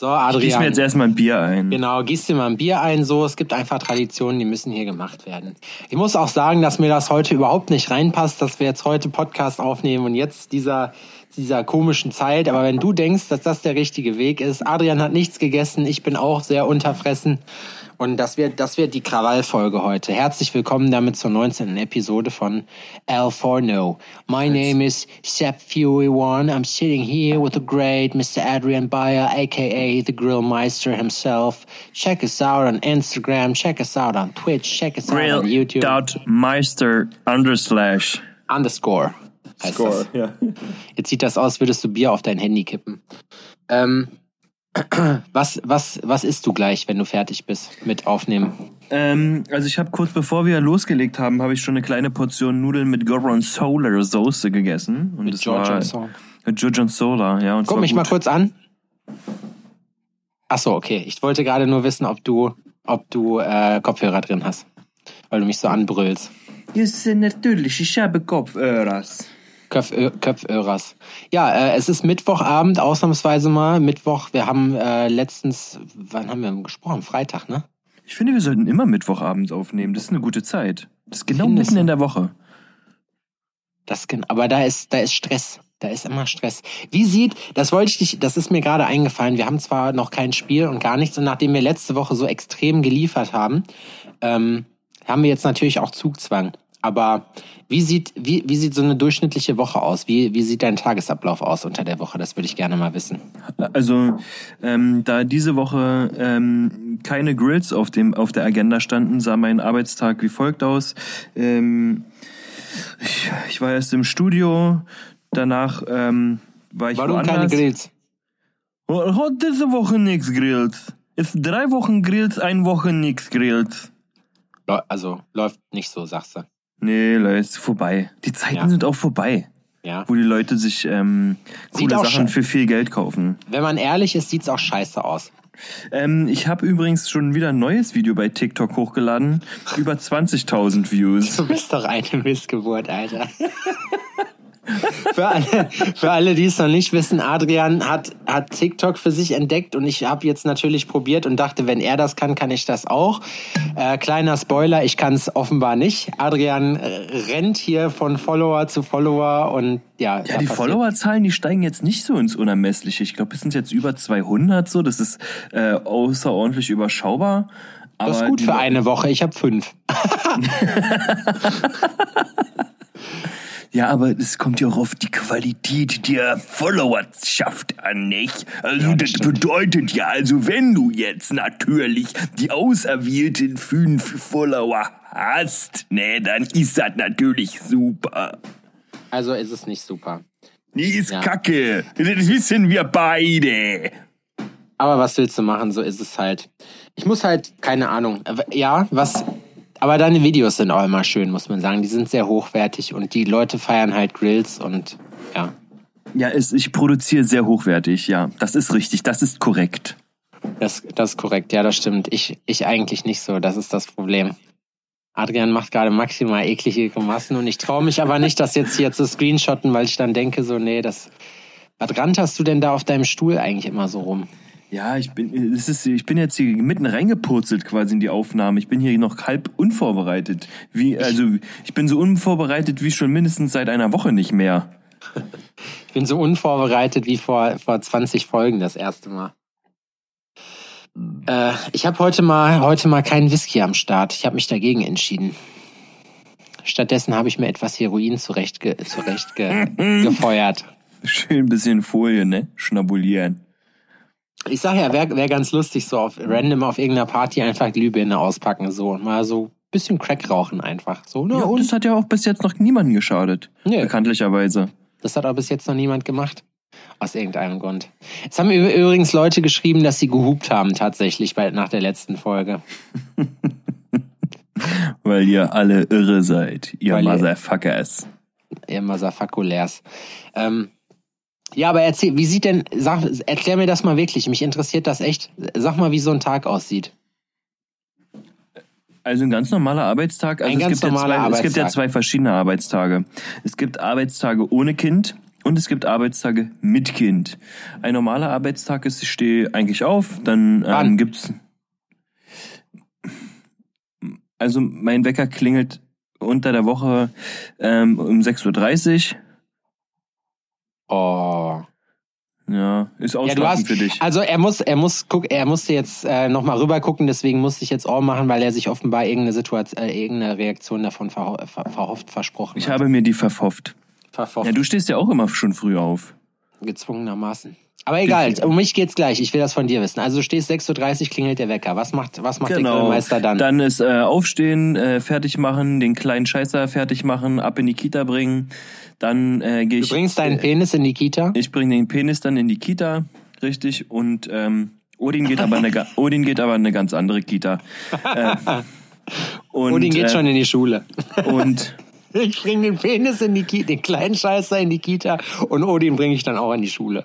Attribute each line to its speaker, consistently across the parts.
Speaker 1: So, Adrian.
Speaker 2: Gieß mir jetzt erstmal ein Bier ein.
Speaker 1: Genau, gieß dir mal ein Bier ein. So, es gibt einfach Traditionen, die müssen hier gemacht werden. Ich muss auch sagen, dass mir das heute überhaupt nicht reinpasst, dass wir jetzt heute Podcast aufnehmen und jetzt dieser dieser komischen Zeit. Aber wenn du denkst, dass das der richtige Weg ist, Adrian hat nichts gegessen, ich bin auch sehr unterfressen. Und das wird, das wird die Krawallfolge heute. Herzlich willkommen damit zur 19. Episode von Al Forno. My name is Sepp Fury One. I'm sitting here with the great Mr. Adrian Bayer, aka the Grillmeister himself. Check us out on Instagram, check us out on Twitch, check us
Speaker 2: Grill
Speaker 1: out on YouTube.
Speaker 2: Dot Meister underslash
Speaker 1: Underscore. Heißt
Speaker 2: Score.
Speaker 1: das.
Speaker 2: Ja.
Speaker 1: Jetzt sieht das aus, würdest du Bier auf dein Handy kippen. Ähm, was, was, was isst du gleich, wenn du fertig bist mit Aufnehmen?
Speaker 2: Ähm, also ich habe kurz bevor wir losgelegt haben, habe ich schon eine kleine Portion Nudeln mit Gorgonzola Soße gegessen. Und
Speaker 1: Mit.
Speaker 2: Mit Gorgonzola, ja. Und
Speaker 1: Guck mich
Speaker 2: gut.
Speaker 1: mal kurz an. Ach so, okay. Ich wollte gerade nur wissen, ob du, ob du äh, Kopfhörer drin hast, weil du mich so anbrüllst.
Speaker 2: Ja, natürlich, ich habe Kopfhörers.
Speaker 1: Köpfö Köpförers. Ja, äh, es ist Mittwochabend, ausnahmsweise mal. Mittwoch, wir haben äh, letztens, wann haben wir gesprochen? Freitag, ne?
Speaker 2: Ich finde, wir sollten immer Mittwochabend aufnehmen. Das ist eine gute Zeit. Das ist genau
Speaker 1: Findest
Speaker 2: mitten in der Woche.
Speaker 1: Das, aber da ist, da ist Stress. Da ist immer Stress. Wie sieht, das wollte ich dich, das ist mir gerade eingefallen. Wir haben zwar noch kein Spiel und gar nichts und nachdem wir letzte Woche so extrem geliefert haben, ähm, haben wir jetzt natürlich auch Zugzwang. Aber wie sieht, wie, wie sieht so eine durchschnittliche Woche aus? Wie, wie sieht dein Tagesablauf aus unter der Woche? Das würde ich gerne mal wissen.
Speaker 2: Also, ähm, da diese Woche ähm, keine Grills auf, dem, auf der Agenda standen, sah mein Arbeitstag wie folgt aus. Ähm, ich, ich war erst im Studio, danach ähm, war ich
Speaker 1: Warum
Speaker 2: woanders.
Speaker 1: keine Grills?
Speaker 2: Oh, Hat diese Woche nichts Grills. Ist drei Wochen Grills, eine Woche nix Grills.
Speaker 1: Also läuft nicht so, sagst du.
Speaker 2: Nee, Leute, ist vorbei. Die Zeiten
Speaker 1: Ja.
Speaker 2: sind auch vorbei,
Speaker 1: Ja.
Speaker 2: wo die Leute sich ähm, coole Sachen für viel Geld kaufen.
Speaker 1: Wenn man ehrlich ist, sieht's auch scheiße aus.
Speaker 2: Ähm, ich habe übrigens schon wieder ein neues Video bei TikTok hochgeladen. Über 20.000 Views.
Speaker 1: Du bist doch eine Missgeburt, Alter. für, alle, für alle, die es noch nicht wissen, Adrian hat, hat TikTok für sich entdeckt und ich habe jetzt natürlich probiert und dachte, wenn er das kann, kann ich das auch. Äh, kleiner Spoiler, ich kann es offenbar nicht. Adrian äh, rennt hier von Follower zu Follower und ja.
Speaker 2: Ja, die Followerzahlen, die steigen jetzt nicht so ins Unermessliche. Ich glaube, es sind jetzt über 200 so. Das ist äh, außerordentlich überschaubar. Aber
Speaker 1: Das ist gut für eine Woche. Ich habe fünf.
Speaker 2: Ja, aber es kommt ja auch auf die Qualität der Followerschaft an, nicht? Also das, bedeutet ja, also wenn du jetzt natürlich die auserwählten fünf Follower hast, ne, dann ist das natürlich super.
Speaker 1: Also ist es nicht super.
Speaker 2: Die ist
Speaker 1: Ja.
Speaker 2: kacke. Das wissen wir beide.
Speaker 1: Aber was willst du machen? So ist es halt. Ich muss halt, keine Ahnung. Ja, was. Aber deine Videos sind auch immer schön, muss man sagen. Die sind sehr hochwertig und die Leute feiern halt Grills und ja.
Speaker 2: Ja, es, ich produziere sehr hochwertig, ja. Das ist richtig, das ist korrekt.
Speaker 1: Das, das ist korrekt, ja, das stimmt. Ich, ich eigentlich nicht so, das ist das Problem. Adrian macht gerade maximal eklige Grimassen und ich traue mich aber nicht, das jetzt hier zu screenshotten, weil ich dann denke, so, nee, das. Was ranterst du denn da auf deinem Stuhl eigentlich immer so rum?
Speaker 2: Ja, ich bin, es ist, ich bin jetzt hier mitten reingepurzelt quasi in die Aufnahme. Ich bin hier noch halb unvorbereitet. Wie, also, ich bin so unvorbereitet wie schon mindestens seit einer Woche nicht mehr.
Speaker 1: Ich bin so unvorbereitet wie vor, vor 20 Folgen das erste Mal. Äh, ich habe heute mal heute mal keinen Whisky am Start. Ich habe mich dagegen entschieden. Stattdessen habe ich mir etwas Heroin zurecht, ge, zurecht ge, gefeuert.
Speaker 2: Schön ein bisschen Folie, ne? Schnabulieren.
Speaker 1: Ich sag ja, wäre wär ganz lustig, so auf random auf irgendeiner Party einfach Glühbirne auspacken so und mal so bisschen Crack rauchen einfach. So, ne?
Speaker 2: Ja, und das hat ja auch bis jetzt noch niemandem geschadet.
Speaker 1: Nee.
Speaker 2: Bekanntlicherweise.
Speaker 1: Das hat aber bis jetzt noch niemand gemacht. Aus irgendeinem Grund. Es haben übrigens Leute geschrieben, dass sie gehupt haben tatsächlich bei, nach der letzten Folge.
Speaker 2: Weil ihr alle irre seid. Ihr
Speaker 1: Weil ihr-
Speaker 2: Motherfuckers.
Speaker 1: Ihr Masafakulärs. Ähm, ja, aber erzähl, wie sieht denn, sag, erklär mir das mal wirklich. Mich interessiert das echt. Sag mal, wie so ein Tag aussieht.
Speaker 2: Also ein ganz normaler Arbeitstag. Also
Speaker 1: Ein
Speaker 2: es,
Speaker 1: ganz
Speaker 2: gibt ja
Speaker 1: normaler
Speaker 2: zwei, es gibt ja
Speaker 1: Arbeitstag.
Speaker 2: zwei verschiedene Arbeitstage. Es gibt Arbeitstage ohne Kind und es gibt Arbeitstage mit Kind. Ein normaler Arbeitstag ist, ich stehe eigentlich auf, dann ähm, gibt's. Also mein Wecker klingelt unter der Woche ähm, um 6.30
Speaker 1: Oh.
Speaker 2: Ja, ist
Speaker 1: Ja,
Speaker 2: ausreichend
Speaker 1: hast,
Speaker 2: für dich.
Speaker 1: also er muss, er muss guck, er musste jetzt äh, nochmal rüber gucken, deswegen musste ich jetzt auch machen, weil er sich offenbar irgendeine Situation, äh, irgendeine Reaktion davon verho ver verhofft, versprochen
Speaker 2: Ich
Speaker 1: hat.
Speaker 2: habe mir die verhofft.
Speaker 1: Verhofft,
Speaker 2: Ja, du stehst ja auch immer schon früh auf.
Speaker 1: gezwungenermaßen. Aber egal, um mich geht's gleich, ich will das von dir wissen. Also du stehst 6.30 Uhr, klingelt der Wecker. Was macht, was macht der Grillmeister dann?
Speaker 2: Genau. Dann ist äh, aufstehen, äh, fertig machen, den kleinen Scheißer fertig machen, ab in die Kita bringen. Dann äh, gehe
Speaker 1: du
Speaker 2: ich.
Speaker 1: bringst deinen Penis in die Kita?
Speaker 2: Ich bringe den Penis dann in die Kita, richtig. Und ähm, Odin geht aber eine, Odin geht aber in eine ganz andere Kita. Äh, und,
Speaker 1: Odin geht
Speaker 2: äh,
Speaker 1: schon in die Schule.
Speaker 2: Und
Speaker 1: Ich bringe den Penis in die Kita, den kleinen Scheißer in die Kita und Odin bringe ich dann auch in die Schule.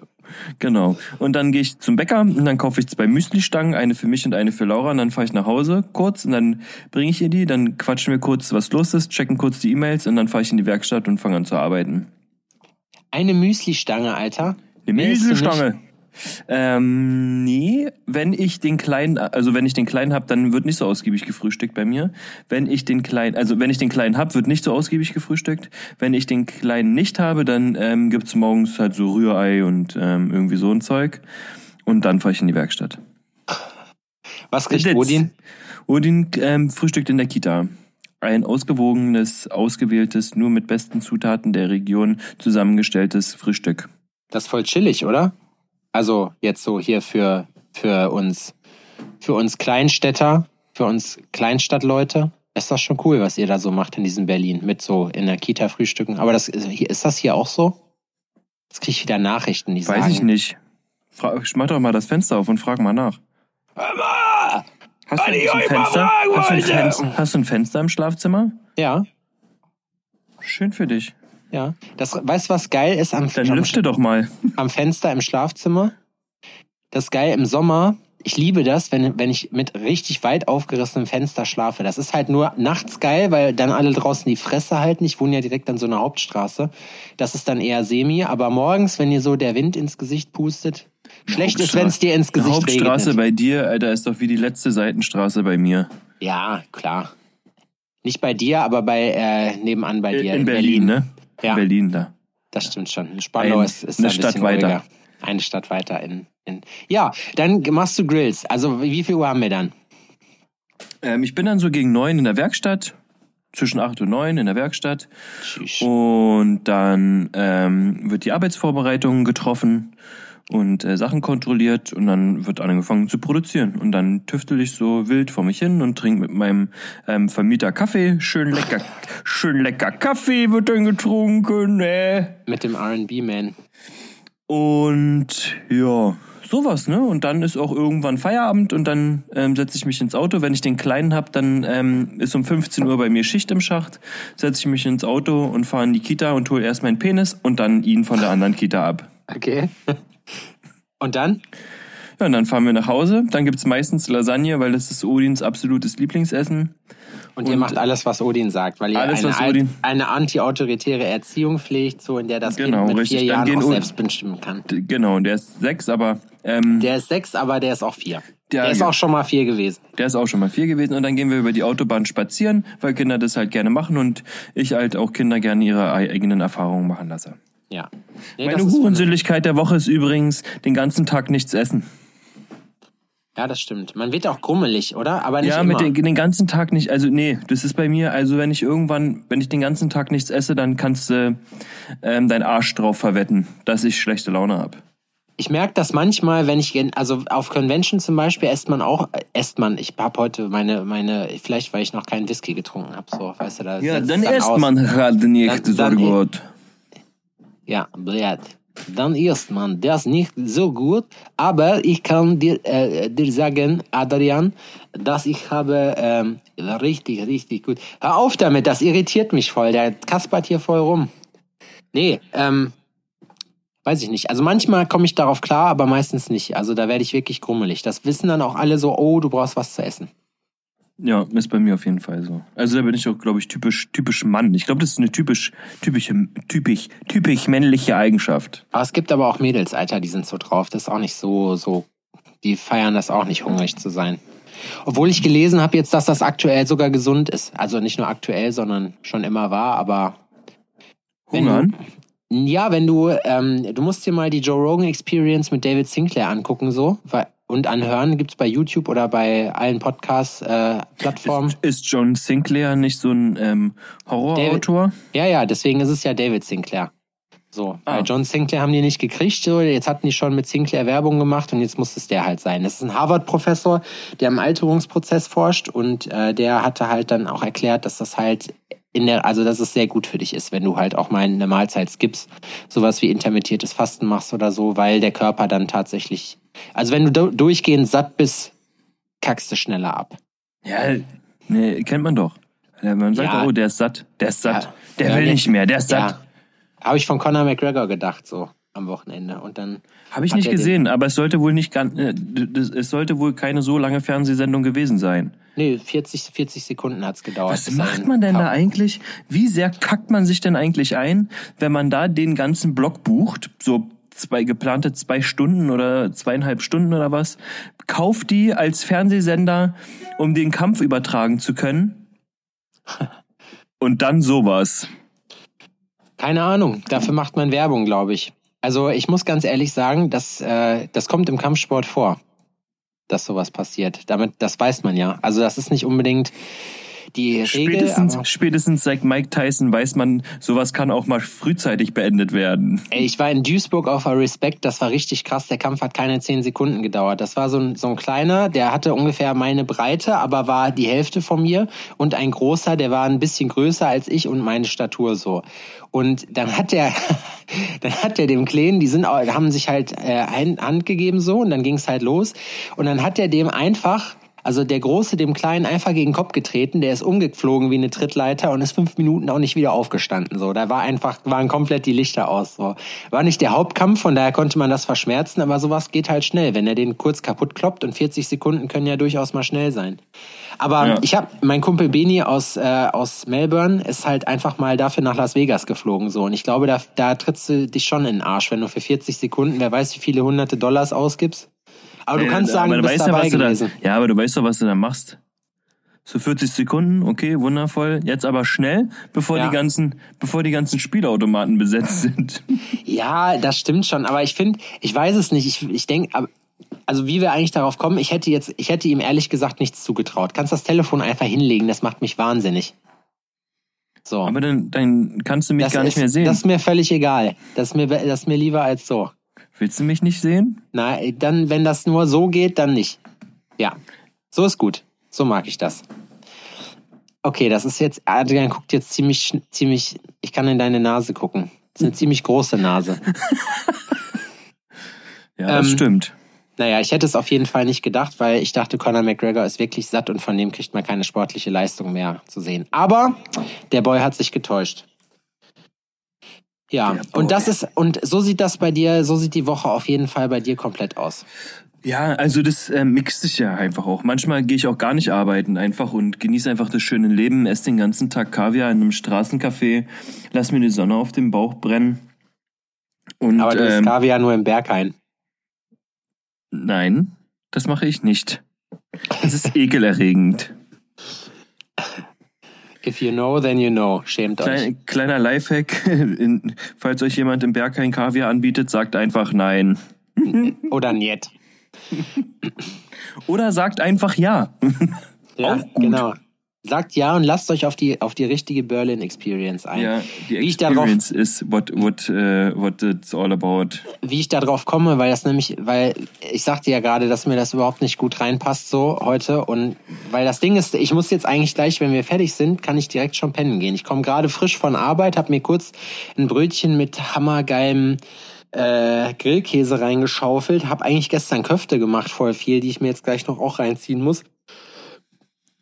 Speaker 2: Genau. Und dann gehe ich zum Bäcker und dann kaufe ich zwei Müsli-Stangen, eine für mich und eine für Laura. Und dann fahre ich nach Hause kurz und dann bringe ich ihr die, dann quatschen wir kurz, was los ist, checken kurz die E-Mails und dann fahre ich in die Werkstatt und fange an zu arbeiten.
Speaker 1: Eine Müsli-Stange, Alter.
Speaker 2: Eine? Müsli-Stange. Ähm, nee, wenn ich den kleinen, also wenn ich den kleinen hab, dann wird nicht so ausgiebig gefrühstückt bei mir. Wenn ich den kleinen, also wenn ich den kleinen hab, wird nicht so ausgiebig gefrühstückt. Wenn ich den kleinen nicht habe, dann ähm, gibt's morgens halt so Rührei und ähm, irgendwie so ein Zeug. Und dann fahre ich in die Werkstatt.
Speaker 1: Was kriegt
Speaker 2: Jetzt.
Speaker 1: Odin?
Speaker 2: Odin ähm, frühstückt in der Kita. Ein ausgewogenes, ausgewähltes, nur mit besten Zutaten der Region zusammengestelltes Frühstück.
Speaker 1: Das ist voll chillig, oder? Also jetzt so hier für, für uns, für uns Kleinstädter, für uns Kleinstadtleute. Ist das schon cool, was ihr da so macht in diesem Berlin mit so in der Kita frühstücken. Aber das ist, hier- ist das hier auch so? Jetzt krieg ich wieder Nachrichten, die
Speaker 2: Weiß
Speaker 1: sagen.
Speaker 2: ich nicht. Fra mach doch mal das Fenster auf und frag mal nach. Hast du, ein Fenster? Hast, du ein Fenster? hast du ein Fenster im Schlafzimmer?
Speaker 1: Ja,
Speaker 2: Schön für dich.
Speaker 1: Ja. Das, weißt du, was geil ist am,
Speaker 2: Dann
Speaker 1: am,
Speaker 2: lüfte doch mal.
Speaker 1: am Fenster im Schlafzimmer? Das ist geil im Sommer. Ich liebe das, wenn, wenn ich mit richtig weit aufgerissenem Fenster schlafe. Das ist halt nur nachts geil, weil dann alle draußen die Fresse halten. Ich wohne ja direkt an so einer Hauptstraße. Das ist dann eher semi. Aber morgens, wenn dir so der Wind ins Gesicht pustet, schlecht ist, wenn es dir ins
Speaker 2: Die
Speaker 1: Gesicht
Speaker 2: Hauptstraße
Speaker 1: regnet.
Speaker 2: bei dir, Alter, ist doch wie die letzte Seitenstraße bei mir.
Speaker 1: Ja, klar. Nicht bei dir, aber bei äh, nebenan bei dir.
Speaker 2: in, Berlin, ne?
Speaker 1: Ja.
Speaker 2: In Berlin da.
Speaker 1: Das stimmt schon. Spandau
Speaker 2: Ein-
Speaker 1: ist, ist
Speaker 2: eine
Speaker 1: ein
Speaker 2: Stadt weiter.
Speaker 1: ruhiger. Eine Stadt weiter in, in. Ja, dann machst du Grills. Also wie viel Uhr haben wir dann?
Speaker 2: Ähm, ich bin dann so gegen neun in der Werkstatt. Zwischen acht und neun in der Werkstatt.
Speaker 1: Tschüss.
Speaker 2: Und dann ähm, wird die Arbeitsvorbereitung getroffen und äh, Sachen kontrolliert und dann wird angefangen zu produzieren. Und dann tüftel ich so wild vor mich hin und trinke mit meinem ähm, Vermieter Kaffee. Schön lecker, schön lecker Kaffee wird dann getrunken. Äh.
Speaker 1: Mit dem R&B-Man.
Speaker 2: Und ja, sowas, ne? Und dann ist auch irgendwann Feierabend und dann ähm, setze ich mich ins Auto. Wenn ich den Kleinen hab, dann ähm, ist um 15 Uhr bei mir Schicht im Schacht. Setze ich mich ins Auto und fahre in die Kita und hole erst meinen Penis und dann ihn von der anderen Kita ab.
Speaker 1: Okay. Und dann?
Speaker 2: Ja, und dann fahren wir nach Hause. Dann gibt's meistens Lasagne, weil das ist Odins absolutes Lieblingsessen.
Speaker 1: Und, ihr
Speaker 2: Und-
Speaker 1: macht alles, was Odin sagt, weil ihr
Speaker 2: Alles,
Speaker 1: eine,
Speaker 2: Odin-
Speaker 1: eine anti-autoritäre Erziehung pflegt, so in der das
Speaker 2: Genau,
Speaker 1: Kind mit
Speaker 2: richtig.
Speaker 1: vier
Speaker 2: Dann
Speaker 1: Jahren auch selbst bestimmen kann.
Speaker 2: Genau, der ist sechs, aber ähm, der,
Speaker 1: Der ist sechs, aber der ist auch vier.
Speaker 2: Ja,
Speaker 1: der ist
Speaker 2: ja.
Speaker 1: auch schon mal vier gewesen.
Speaker 2: ist auch schon mal vier gewesen. Und dann gehen wir über die Autobahn spazieren, weil Kinder das halt gerne machen und ich halt auch Kinder gerne ihre eigenen Erfahrungen machen lasse.
Speaker 1: Ja. Nee,
Speaker 2: Meine Hurenseligkeit der Woche ist übrigens den ganzen Tag nichts essen.
Speaker 1: Ja, das stimmt. Man wird auch grummelig, oder? Aber nicht
Speaker 2: ja,
Speaker 1: immer.
Speaker 2: mit den, den ganzen Tag nicht. Also nee, das ist bei mir. Also wenn ich irgendwann, wenn ich den ganzen Tag nichts esse, dann kannst du ähm, dein Arsch drauf verwetten, dass ich schlechte Laune hab.
Speaker 1: Ich merke das manchmal, wenn ich, also auf Convention zum Beispiel, esst man auch, äh, esst man, ich hab heute meine, meine, vielleicht weil ich noch keinen Whisky getrunken hab, so, weißt du, da
Speaker 2: Ja, dann
Speaker 1: es
Speaker 2: isst
Speaker 1: aus.
Speaker 2: man halt nicht so
Speaker 1: Dann- dann-
Speaker 2: gut.
Speaker 1: Ja, blöd. Dann isst man das nicht so gut, aber ich kann dir, äh, dir sagen, Adrian, dass ich habe ähm, richtig, richtig gut. Hör auf damit, das irritiert mich voll. Der kaspert hier voll rum. Nee, ähm, weiß ich nicht. Also manchmal komme ich darauf klar, aber meistens nicht. Also da werde ich wirklich grummelig. Das wissen dann auch alle so, oh, du brauchst was zu essen.
Speaker 2: Ja, ist bei mir auf jeden Fall so. Also da bin ich auch, glaube ich, typisch, typisch Mann. Ich glaube, das ist eine typisch, typische, typisch, typisch männliche Eigenschaft.
Speaker 1: Aber es gibt aber auch Mädels, Alter, die sind so drauf. Das ist auch nicht so, so, die feiern das auch nicht, hungrig zu sein. Obwohl ich gelesen habe jetzt, dass das aktuell sogar gesund ist. Also nicht nur aktuell, sondern schon immer war, aber.
Speaker 2: Hungern?
Speaker 1: Ja, wenn du, ähm, du musst dir mal die Joe Rogan Experience mit David Sinclair angucken, so, weil, und anhören gibt's bei YouTube oder bei allen Podcast-Plattformen.
Speaker 2: Ist, ist John Sinclair nicht so ein ähm, Horrorautor?
Speaker 1: ja, ja, deswegen ist es ja David Sinclair. So,
Speaker 2: Ah.
Speaker 1: weil John Sinclair haben die nicht gekriegt, so, jetzt hatten die schon mit Sinclair Werbung gemacht und jetzt muss es der halt sein. Das ist ein Harvard-Professor, der im Alterungsprozess forscht und äh, der hatte halt dann auch erklärt, dass das halt in der, also dass es sehr gut für dich ist, wenn du halt auch mal eine Mahlzeit skippst, sowas wie intermittiertes Fasten machst oder so, weil der Körper dann tatsächlich, also wenn du du- durchgehend satt bist, kackst du schneller ab.
Speaker 2: Ja, nee, kennt man doch. Ja, Man sagt,
Speaker 1: Ja.
Speaker 2: oh, der ist satt, der ist satt,
Speaker 1: Ja.
Speaker 2: der
Speaker 1: Ja,
Speaker 2: will
Speaker 1: der-
Speaker 2: nicht mehr, der ist satt.
Speaker 1: Ja, habe ich von Conor McGregor gedacht, so am Wochenende und dann
Speaker 2: Habe ich nicht gesehen, aber es sollte wohl nicht ganz, äh, es sollte wohl keine so lange Fernsehsendung gewesen sein.
Speaker 1: Nee, 40, 40 Sekunden hat's gedauert.
Speaker 2: Was macht man denn da
Speaker 1: Tauch-
Speaker 2: eigentlich? Wie sehr kackt man sich denn eigentlich ein, wenn man da den ganzen Block bucht, so zwei geplante zwei Stunden oder zweieinhalb Stunden oder was, kauft die als Fernsehsender, um den Kampf übertragen zu können? Und dann sowas.
Speaker 1: Keine Ahnung, dafür macht man Werbung, glaube ich. Also ich muss ganz ehrlich sagen, dass, äh, das kommt im Kampfsport vor, dass sowas passiert. Damit, das weiß man ja. Also das ist nicht unbedingt die Regel.
Speaker 2: Spätestens, spätestens seit Mike Tyson weiß man, sowas kann auch mal frühzeitig beendet werden.
Speaker 1: ey, ich war in Duisburg auf der Respect, das war richtig krass. Der Kampf hat keine zehn Sekunden gedauert. Das war so ein, so ein kleiner, der hatte ungefähr meine Breite, aber war die Hälfte von mir. Und ein großer, der war ein bisschen größer als ich und meine Statur so. Und dann hat der, dann hat der dem Kleinen, die sind, haben sich halt äh, ein- Hand gegeben so und dann ging's halt los. Und dann hat der dem einfach, also der Große dem Kleinen einfach gegen den Kopf getreten, der ist umgeflogen wie eine Trittleiter und ist fünf Minuten auch nicht wieder aufgestanden. So, da war einfach, waren komplett die Lichter aus. So, war nicht der Hauptkampf, von daher konnte man das verschmerzen, aber sowas geht halt schnell, wenn er den kurz kaputt kloppt und 40 Sekunden können ja durchaus mal schnell sein. Aber
Speaker 2: Ja.
Speaker 1: ich habe mein Kumpel Beni aus äh, aus Melbourne ist halt einfach mal dafür nach Las Vegas geflogen so und ich glaube da da trittst du dich schon in den Arsch, wenn du für 40 Sekunden, wer weiß wie viele hunderte Dollars ausgibst. Aber du
Speaker 2: Äh,
Speaker 1: kannst sagen,
Speaker 2: aber
Speaker 1: du bist
Speaker 2: weißt ja,
Speaker 1: dabei
Speaker 2: was du
Speaker 1: gewesen.
Speaker 2: Da, ja, aber du weißt doch, was du da machst. So 40 Sekunden, okay, wundervoll. Jetzt aber schnell, bevor
Speaker 1: Ja.
Speaker 2: die ganzen, bevor die ganzen Spielautomaten besetzt sind.
Speaker 1: Ja, das stimmt schon, aber ich finde, ich weiß es nicht. Ich, ich denke, also wie wir eigentlich darauf kommen, ich hätte jetzt, ich hätte ihm ehrlich gesagt nichts zugetraut. Kannst das Telefon einfach hinlegen, das macht mich wahnsinnig. So.
Speaker 2: Aber dann, dann kannst du mich
Speaker 1: das
Speaker 2: gar nicht
Speaker 1: ist,
Speaker 2: mehr sehen.
Speaker 1: Das ist mir völlig egal. Das ist mir, das ist mir lieber als so.
Speaker 2: Willst du mich nicht sehen?
Speaker 1: Na, dann, wenn das nur so geht, dann nicht. Ja. So ist gut. So mag ich das. Okay, das ist jetzt, Adrian guckt jetzt ziemlich, ziemlich, ich kann in deine Nase gucken. Das ist eine ziemlich große Nase.
Speaker 2: Ja, das
Speaker 1: Ähm,
Speaker 2: stimmt.
Speaker 1: Naja, ich hätte es auf jeden Fall nicht gedacht, weil ich dachte, Conor McGregor ist wirklich satt und von dem kriegt man keine sportliche Leistung mehr zu sehen. Aber der Boy hat sich getäuscht. Ja, und das ist, und so sieht das bei dir, so sieht die Woche auf jeden Fall bei dir komplett aus.
Speaker 2: Ja, also das äh, mixt sich ja einfach auch. Manchmal gehe ich auch gar nicht arbeiten einfach und genieße einfach das schöne Leben, esse den ganzen Tag Kaviar in einem Straßencafé, lass mir die Sonne auf dem Bauch brennen. Und
Speaker 1: Aber du
Speaker 2: ähm,
Speaker 1: Kaviar nur im Berghain.
Speaker 2: nein, das mache ich nicht. Das ist ekelerregend.
Speaker 1: If you know, then you know. Schämt euch.
Speaker 2: Klein, kleiner Lifehack, in, falls euch jemand im Berg kein Kaviar anbietet, sagt einfach nein.
Speaker 1: Oder niet.
Speaker 2: Oder sagt einfach ja.
Speaker 1: Ja,
Speaker 2: Auch gut.
Speaker 1: genau. Sagt ja und lasst euch auf die, auf die richtige Berlin Experience ein.
Speaker 2: Ja, die
Speaker 1: Wie ich darauf-
Speaker 2: Experience is what, what, uh, what it's all about.
Speaker 1: wie ich da drauf komme, weil das nämlich, weil ich sagte ja gerade, dass mir das überhaupt nicht gut reinpasst so heute und weil das Ding ist, ich muss jetzt eigentlich gleich, wenn wir fertig sind, kann ich direkt schon pennen gehen. Ich komme gerade frisch von Arbeit, habe mir kurz ein Brötchen mit hammergeilem äh, Grillkäse reingeschaufelt, habe eigentlich gestern Köfte gemacht, voll viel, die ich mir jetzt gleich noch auch reinziehen muss.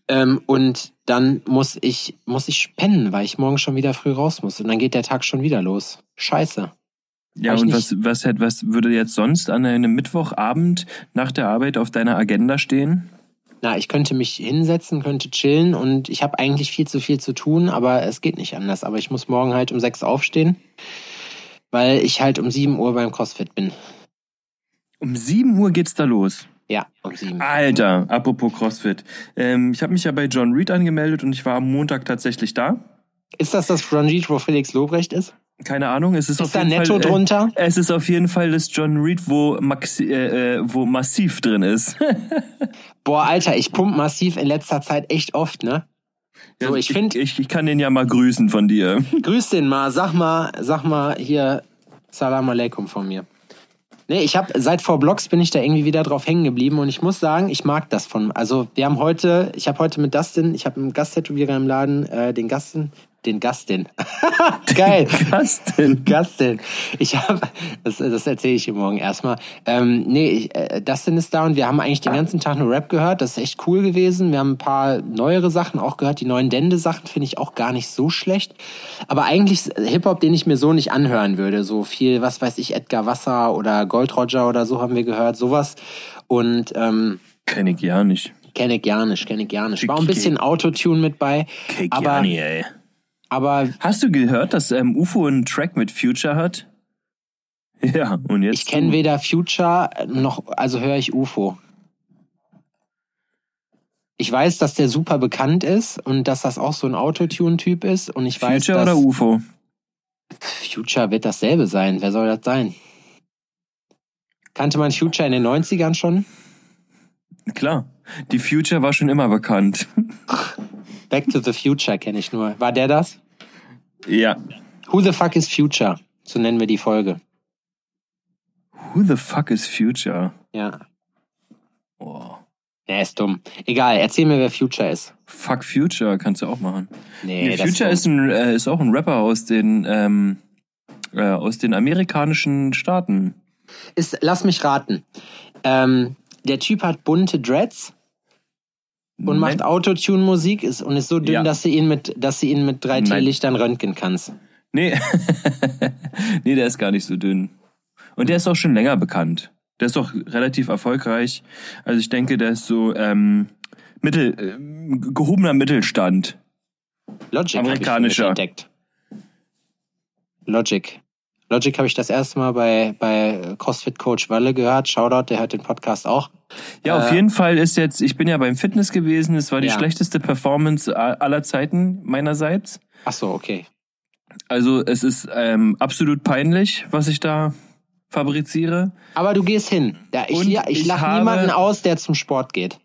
Speaker 1: Ähm, und dann muss ich muss ich pennen, weil ich morgen schon wieder früh raus muss und dann geht der Tag schon wieder los. Scheiße.
Speaker 2: Ja, und was, was, hätt- was würde jetzt sonst an einem Mittwochabend nach der Arbeit auf deiner Agenda stehen?
Speaker 1: na, ich könnte mich hinsetzen, könnte chillen und ich habe eigentlich viel zu viel zu tun, aber es geht nicht anders. Aber ich muss morgen halt um sechs aufstehen, weil ich halt um sieben Uhr beim CrossFit bin.
Speaker 2: Um 7 Uhr geht's da los.
Speaker 1: Ja, um sieben.
Speaker 2: Alter, apropos CrossFit. Ähm, ich habe mich ja bei John Reed angemeldet und ich war am Montag tatsächlich da.
Speaker 1: Ist das das Ranjit, wo Felix Lobrecht ist?
Speaker 2: Keine Ahnung, es ist,
Speaker 1: Ist
Speaker 2: auf jeden
Speaker 1: netto
Speaker 2: Fall,
Speaker 1: drunter?
Speaker 2: Äh, es ist auf jeden Fall das John Reed, wo, Maxi, äh, äh, wo massiv drin ist.
Speaker 1: Boah, Alter, ich pump massiv in letzter Zeit echt oft, ne? So, ich find-
Speaker 2: ich, ich kann den ja mal grüßen von dir.
Speaker 1: Grüß den mal, sag mal, sag mal hier Salam Aleikum von mir. Nee, ich habe seit vor Blogs bin ich da irgendwie wieder drauf hängen geblieben und ich muss sagen, ich mag das von. Also wir haben heute, ich habe heute mit Dustin, ich habe einen Gasttätowierer im Laden, äh, den Gastin, den Gastin. Geil.
Speaker 2: Denn?
Speaker 1: Gastin. Ich habe, das, das erzähle ich ihm morgen erstmal. Ähm, nee, ich, äh, Dustin ist da und wir haben eigentlich den ganzen Tag nur Rap gehört. Das ist echt cool gewesen. Wir haben ein paar neuere Sachen auch gehört. Die neuen Dende-Sachen finde ich auch gar nicht so schlecht. Aber eigentlich Hip-Hop, den ich mir so nicht anhören würde. So viel, was weiß ich, Edgar Wasser oder Gold Roger oder so haben wir gehört. Sowas. Und ähm,
Speaker 2: Kenn ich ja nicht.
Speaker 1: kenne ich gar nicht, kenne ich gar nicht. War ein bisschen Autotune mit bei. Aber,
Speaker 2: ja ey.
Speaker 1: Aber
Speaker 2: Hast du gehört, dass ähm, UFO einen Track mit Future hat? Ja, und jetzt.
Speaker 1: Ich kenne weder Future noch, also höre ich UFO. Ich weiß, dass der super bekannt ist und dass das auch so ein Autotune-Typ ist und ich weiß,
Speaker 2: Future
Speaker 1: dass
Speaker 2: oder UFO?
Speaker 1: Future wird dasselbe sein. Wer soll das sein? Kannte man Future in den 90ern schon?
Speaker 2: Klar. Die Future war schon immer bekannt.
Speaker 1: Back to the Future kenne ich nur. War der das?
Speaker 2: ja.
Speaker 1: Who the fuck is Future? So nennen wir die Folge.
Speaker 2: Who the fuck is Future?
Speaker 1: Ja.
Speaker 2: Oh.
Speaker 1: Er ist dumm. Egal, erzähl mir, wer Future ist.
Speaker 2: Fuck Future kannst du auch machen.
Speaker 1: Nee,
Speaker 2: Nee, Future ist, ein, äh, ist auch ein Rapper aus den, ähm, äh, aus den amerikanischen Staaten.
Speaker 1: ist, lass mich raten. Ähm, der Typ hat bunte Dreads und macht. Autotune-Musik ist, und ist so dünn,
Speaker 2: Ja.
Speaker 1: dass du ihn mit, dass du ihn mit
Speaker 2: Nein.
Speaker 1: 3T-Lichtern röntgen kannst.
Speaker 2: Nee. nee, der ist gar nicht so dünn. Und der ist auch schon länger bekannt. Der ist doch relativ erfolgreich. Also ich denke, der ist so ähm, mittel, äh, gehobener Mittelstand.
Speaker 1: Logic hab
Speaker 2: Amerikanischer.
Speaker 1: Ich entdeckt. Logic. Logic habe ich das erste Mal bei, bei CrossFit Coach Walle gehört. Shoutout, der hört den Podcast auch.
Speaker 2: Ja, auf
Speaker 1: Äh,
Speaker 2: jeden Fall ist jetzt, ich bin ja beim Fitness gewesen, es war die
Speaker 1: Ja.
Speaker 2: schlechteste Performance aller Zeiten meinerseits.
Speaker 1: Ach so, okay.
Speaker 2: Also es ist ähm, absolut peinlich, was ich da fabriziere.
Speaker 1: Aber du gehst hin. Ja, ich ich,
Speaker 2: ich
Speaker 1: lache
Speaker 2: habe-
Speaker 1: niemanden aus, der zum Sport geht.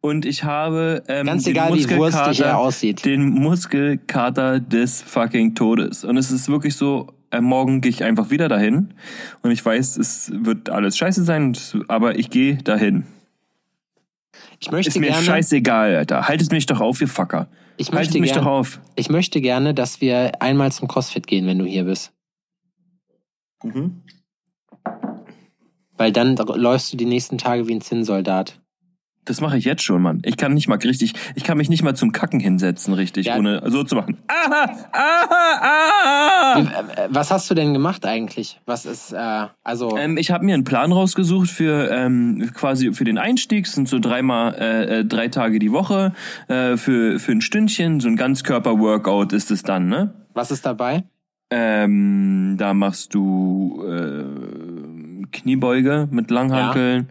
Speaker 2: Und ich habe ähm,
Speaker 1: Ganz
Speaker 2: den
Speaker 1: egal, wie wurstig
Speaker 2: Muskelkater-
Speaker 1: er aussieht.
Speaker 2: Den Muskelkater des fucking Todes. Und es ist wirklich so, morgen gehe ich einfach wieder dahin. Und ich weiß, es wird alles scheiße sein, aber ich gehe dahin.
Speaker 1: Ich möchte
Speaker 2: Ist mir
Speaker 1: gerne,
Speaker 2: scheißegal, Alter. Haltet mich doch auf, ihr Fucker.
Speaker 1: ich
Speaker 2: Haltet
Speaker 1: möchte
Speaker 2: mich
Speaker 1: gerne,
Speaker 2: doch auf.
Speaker 1: ich möchte gerne, dass wir einmal zum CrossFit gehen, wenn du hier bist.
Speaker 2: Mhm.
Speaker 1: Weil dann läufst du die nächsten Tage wie ein Zinnsoldat.
Speaker 2: Das mache ich jetzt schon, Mann. Ich kann nicht mal richtig, ich kann mich nicht mal zum Kacken hinsetzen, richtig,
Speaker 1: Ja.
Speaker 2: ohne so zu machen. Aha, aha, aha.
Speaker 1: Wie- äh, Was hast du denn gemacht eigentlich? Was ist, äh, also,
Speaker 2: Ähm, ich habe mir einen Plan rausgesucht für ähm, quasi für den Einstieg. Es sind so dreimal äh, äh, drei Tage die Woche äh, für für ein Stündchen. So ein Ganzkörper-Workout ist es dann, ne?
Speaker 1: was ist dabei?
Speaker 2: Ähm, da machst du äh, Kniebeuge mit Langhanteln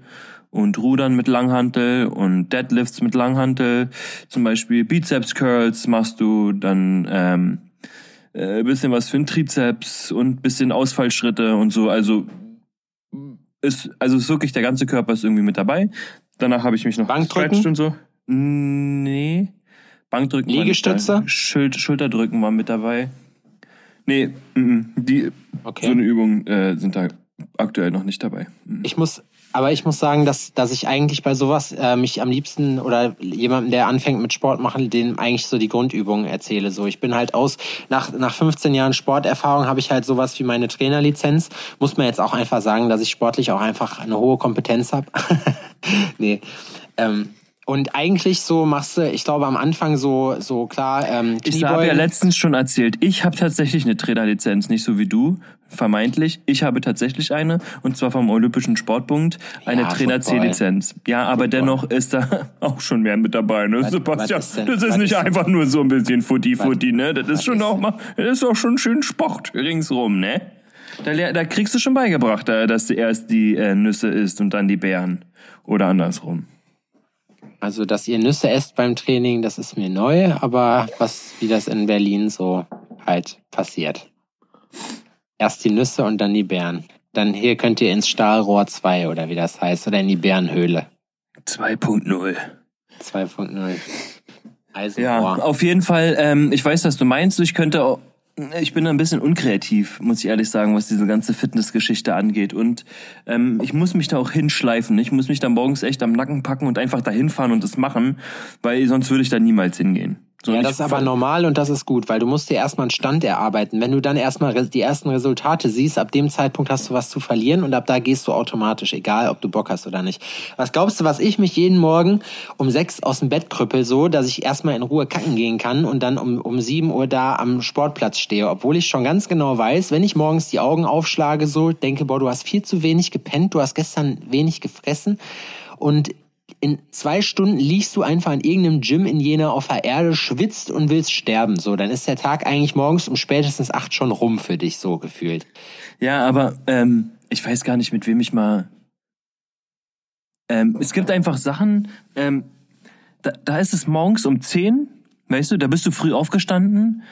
Speaker 2: und Rudern mit Langhantel und Deadlifts mit Langhantel. Zum Beispiel Bizeps Curls machst du dann ähm, äh, bisschen was für den Trizeps und bisschen Ausfallschritte und so. Also ist also ist wirklich der ganze Körper ist irgendwie mit dabei. Danach habe ich mich noch gestretcht und so. Nee. Bankdrücken
Speaker 1: Liegestütze?
Speaker 2: Schul Schulterdrücken war mit dabei. Nee, mm, die
Speaker 1: Okay.
Speaker 2: so eine Übung äh, sind da aktuell noch nicht dabei. Mm.
Speaker 1: Ich muss, aber ich muss sagen, dass, dass ich eigentlich bei sowas äh, mich am liebsten oder jemandem, der anfängt mit Sport machen, den eigentlich so die Grundübungen erzähle. So, ich bin halt aus, nach, nach 15 Jahren Sporterfahrung habe ich halt sowas wie meine Trainerlizenz. Muss man jetzt auch einfach sagen, dass ich sportlich auch einfach eine hohe Kompetenz habe. nee. Ähm, Und eigentlich so machst du, ich glaube am Anfang so, so klar, ähm,
Speaker 2: Ich habe ja letztens schon erzählt, ich habe tatsächlich eine Trainerlizenz, nicht so wie du, vermeintlich. Ich habe tatsächlich eine, und zwar vom Olympischen Sportbund, eine
Speaker 1: Ja,
Speaker 2: Trainer C-Lizenz. Ja, aber dennoch ist da auch schon mehr mit dabei, ne,
Speaker 1: Was-
Speaker 2: Sebastian?
Speaker 1: was ist denn-
Speaker 2: das ist nicht
Speaker 1: ist denn-
Speaker 2: einfach nur so ein bisschen Futti-Futti, ne? Das ist schon
Speaker 1: ist
Speaker 2: auch mal, das ist auch schon schön Sport ringsrum, ne? Da, da kriegst du schon beigebracht, äh, dass du erst die äh, Nüsse isst und dann die Beeren. Oder andersrum.
Speaker 1: Also, dass ihr Nüsse esst beim Training, das ist mir neu, aber was, wie das in Berlin so halt passiert. Erst die Nüsse und dann die Beeren. Dann hier könnt ihr ins Stahlrohr 2 oder wie das heißt, oder in die Bärenhöhle
Speaker 2: 2.0.
Speaker 1: 2.0.
Speaker 2: Ja,
Speaker 1: Eisenrohr.
Speaker 2: auf jeden Fall. Ähm, ich weiß, was du meinst. Ich könnte auch, ich bin ein bisschen unkreativ, muss ich ehrlich sagen, was diese ganze Fitnessgeschichte angeht. Und ähm, ich muss mich da auch hinschleifen. Ich muss mich da morgens echt am Nacken packen und einfach dahin fahren und das machen, weil sonst würde ich da niemals hingehen. So,
Speaker 1: Ja, das ist aber normal und das ist gut, weil du musst dir erstmal einen Stand erarbeiten. Wenn du dann erstmal die ersten Resultate siehst, ab dem Zeitpunkt hast du was zu verlieren und ab da gehst du automatisch, egal ob du Bock hast oder nicht. Was glaubst du, was ich mich jeden Morgen um sechs aus dem Bett krüppel, so, dass ich erstmal in Ruhe kacken gehen kann und dann um, um sieben Uhr da am Sportplatz stehe, obwohl ich schon ganz genau weiß, wenn ich morgens die Augen aufschlage, so, denke, boah, du hast viel zu wenig gepennt, du hast gestern wenig gefressen und in zwei Stunden liegst du einfach in irgendeinem Gym in Jena auf der Erde, schwitzt und willst sterben. So, dann ist der Tag eigentlich morgens um spätestens acht schon rum für dich, so gefühlt.
Speaker 2: Ja, aber ähm, ich weiß gar nicht, mit wem ich mal. Ähm, es gibt einfach Sachen, ähm, da, da ist es morgens um 10, weißt du, da bist du früh aufgestanden,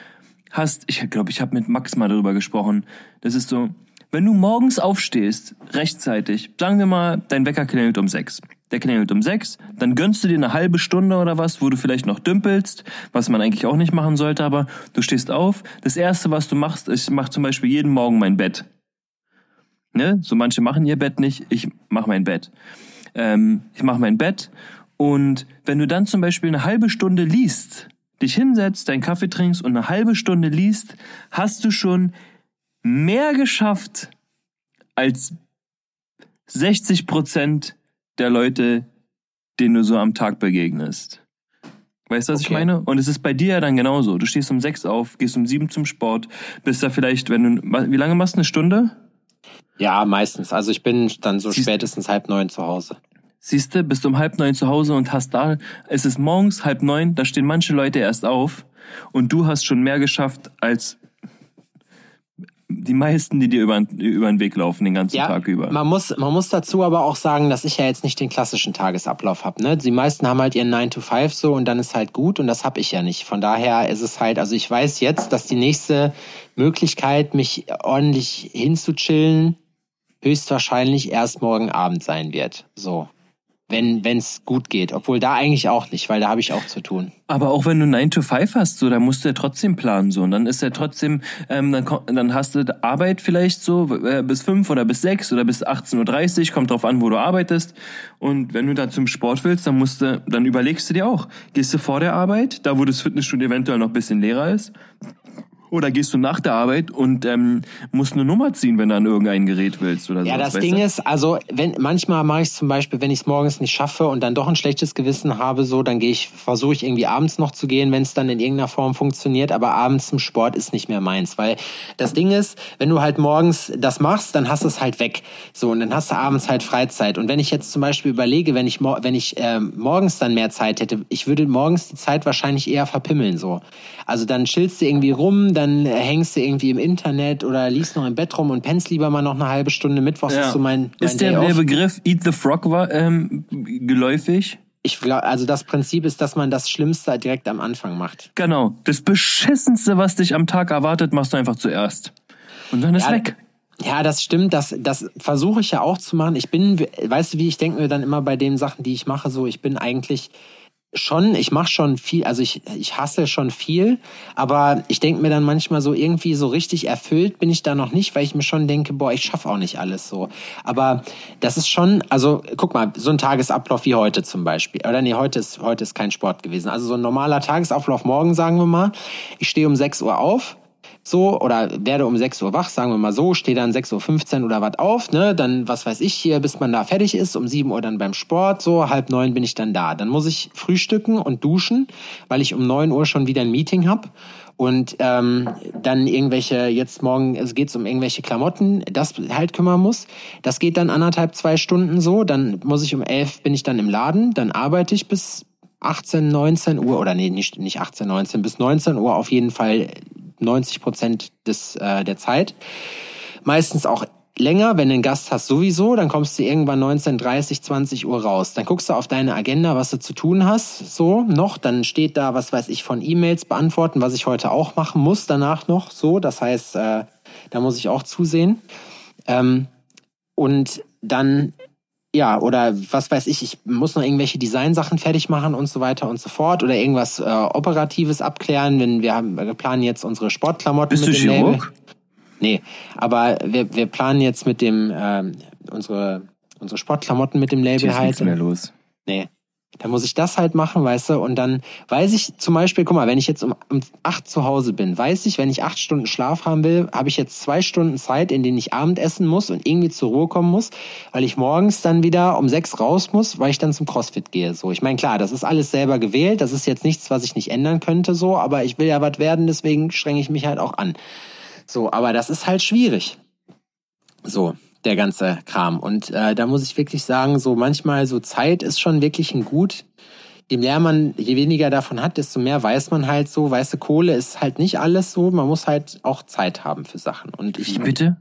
Speaker 2: hast, ich glaube, ich habe mit Max mal darüber gesprochen. Das ist so, wenn du morgens aufstehst, rechtzeitig, sagen wir mal, dein Wecker klingelt um sechs. Der klingelt um sechs, dann gönnst du dir eine halbe Stunde oder was, wo du vielleicht noch dümpelst, was man eigentlich auch nicht machen sollte, aber du stehst auf. Das erste, was du machst, ich mache zum Beispiel jeden Morgen mein Bett. Ne? So manche machen ihr Bett nicht, ich mache mein Bett. Ähm, ich mache mein Bett und wenn du dann zum Beispiel eine halbe Stunde liest, dich hinsetzt, deinen Kaffee trinkst und eine halbe Stunde liest, hast du schon mehr geschafft als 60 Prozent der Leute, denen du so am Tag begegnest. Weißt du, was ich
Speaker 1: Okay.
Speaker 2: meine? Und es ist bei dir ja dann genauso. Du stehst um sechs auf, gehst um sieben zum Sport, bist da vielleicht, wenn du, wie lange machst du eine Stunde?
Speaker 1: Ja, meistens. Also ich bin dann so
Speaker 2: Siehst-
Speaker 1: spätestens halb neun zu Hause.
Speaker 2: Siehst du, bist um halb neun zu Hause und hast da, es ist morgens halb neun, da stehen manche Leute erst auf und du hast schon mehr geschafft als die meisten, die dir über, über den Weg laufen den ganzen Tag über.
Speaker 1: Man muss, man muss dazu aber auch sagen, dass ich ja jetzt nicht den klassischen Tagesablauf habe. Ne? Die meisten haben halt ihren 9 to 5 so und dann ist halt gut und das habe ich ja nicht. Von daher ist es halt, also ich weiß jetzt, dass die nächste Möglichkeit, mich ordentlich hinzuchillen, höchstwahrscheinlich erst morgen Abend sein wird. So. Wenn es gut geht. Obwohl da eigentlich auch nicht, weil da habe ich auch zu tun.
Speaker 2: Aber auch wenn du 9 to 5 hast, so, dann musst du ja trotzdem planen, so. Und dann ist ja trotzdem, ähm, dann, dann hast du Arbeit vielleicht so äh, bis 5 oder bis 6 oder bis 18.30 Uhr, kommt drauf an, wo du arbeitest. Und wenn du dann zum Sport willst, dann musst du, dann überlegst du dir auch, gehst du vor der Arbeit, da wo das Fitnessstudio eventuell noch ein bisschen leerer ist, oder gehst du nach der Arbeit und ähm, musst eine Nummer ziehen, wenn du an irgendein Gerät willst oder so.
Speaker 1: Ja, das Ding ist, also wenn manchmal mache ich es zum Beispiel, wenn ich es morgens nicht schaffe und dann doch ein schlechtes Gewissen habe, so dann gehe ich, versuche ich irgendwie abends noch zu gehen, wenn es dann in irgendeiner Form funktioniert. Aber abends zum Sport ist nicht mehr meins, weil das Ding ist, wenn du halt morgens das machst, dann hast du es halt weg. So und dann hast du abends halt Freizeit. Und wenn ich jetzt zum Beispiel überlege, wenn ich wenn ich ähm, morgens dann mehr Zeit hätte, ich würde morgens die Zeit wahrscheinlich eher verpimmeln so. Also dann chillst du irgendwie rum, dann hängst du irgendwie im Internet oder liest noch im Bett rum und pennst lieber mal noch eine halbe Stunde Mittwochs ist so mein, mein
Speaker 2: ist der, der. Begriff Eat the Frog war, ähm, geläufig?
Speaker 1: Ich glaub, also das Prinzip ist, dass man das Schlimmste direkt am Anfang macht.
Speaker 2: Genau. Das Beschissenste, was dich am Tag erwartet, machst du einfach zuerst. Und dann ist
Speaker 1: Ja,
Speaker 2: weg.
Speaker 1: Ja, das stimmt. Das, das versuche ich ja auch zu machen. Ich bin, weißt du, wie ich denke mir dann immer bei den Sachen, die ich mache, so ich bin eigentlich schon, ich mache schon viel, also ich, ich hasse schon viel, aber ich denke mir dann manchmal so irgendwie so richtig erfüllt bin ich da noch nicht, weil ich mir schon denke, boah, ich schaffe auch nicht alles so. Aber das ist schon, also guck mal, so ein Tagesablauf wie heute zum Beispiel. Oder nee, heute ist, heute ist kein Sport gewesen. Also so ein normaler Tagesablauf morgen, sagen wir mal. Ich stehe um 6 Uhr auf, so oder werde um 6 Uhr wach, sagen wir mal so, stehe dann 6.15 Uhr oder was auf, ne, dann was weiß ich hier, bis man da fertig ist, um 7 Uhr dann beim Sport, so halb neun bin ich dann da. Dann muss ich frühstücken und duschen, weil ich um 9 Uhr schon wieder ein Meeting hab und ähm, dann irgendwelche, jetzt morgen es geht's um irgendwelche Klamotten, das halt kümmern muss. Das geht dann anderthalb, zwei Stunden so, dann muss ich um elf, bin ich dann im Laden, dann arbeite ich bis 18, 19 Uhr, oder nee, nicht, nicht 18, 19, bis 19 Uhr auf jeden Fall 90 Prozent des, äh, der Zeit. Meistens auch länger, wenn du einen Gast hast sowieso, dann kommst du irgendwann 19, 30, 20 Uhr raus. Dann guckst du auf deine Agenda, was du zu tun hast, so noch. Dann steht da, was weiß ich, von E-Mails beantworten, was ich heute auch machen muss, danach noch so. Das heißt, äh, da muss ich auch zusehen. Ähm, und dann ja, oder was weiß ich, ich muss noch irgendwelche Designsachen fertig machen und so weiter und so fort oder irgendwas äh, Operatives abklären, wenn wir haben wir planen jetzt unsere Sportklamotten
Speaker 2: Bist
Speaker 1: mit
Speaker 2: du
Speaker 1: dem
Speaker 2: Chirurg?
Speaker 1: Label. Nee, aber wir, wir planen jetzt mit dem ähm, unsere unsere Sportklamotten mit dem
Speaker 2: Hier
Speaker 1: Label
Speaker 2: ist
Speaker 1: halt.
Speaker 2: nichts mehr los.
Speaker 1: Nee. Da muss ich das halt machen, weißt du, und dann weiß ich zum Beispiel, guck mal, wenn ich jetzt um, um acht zu Hause bin, weiß ich, wenn ich acht Stunden Schlaf haben will, habe ich jetzt zwei Stunden Zeit, in denen ich Abend essen muss und irgendwie zur Ruhe kommen muss, weil ich morgens dann wieder um sechs raus muss, weil ich dann zum CrossFit gehe. So, ich meine, klar, das ist alles selber gewählt, das ist jetzt nichts, was ich nicht ändern könnte, so, aber ich will ja was werden, deswegen strenge ich mich halt auch an. So, aber das ist halt schwierig. So, der ganze Kram. Und äh, da muss ich wirklich sagen, so manchmal so Zeit ist schon wirklich ein Gut. Je mehr man, je weniger davon hat, desto mehr weiß man halt so, weiße Kohle ist halt nicht alles so. Man muss halt auch Zeit haben für Sachen. Und ich,
Speaker 2: Wie bitte?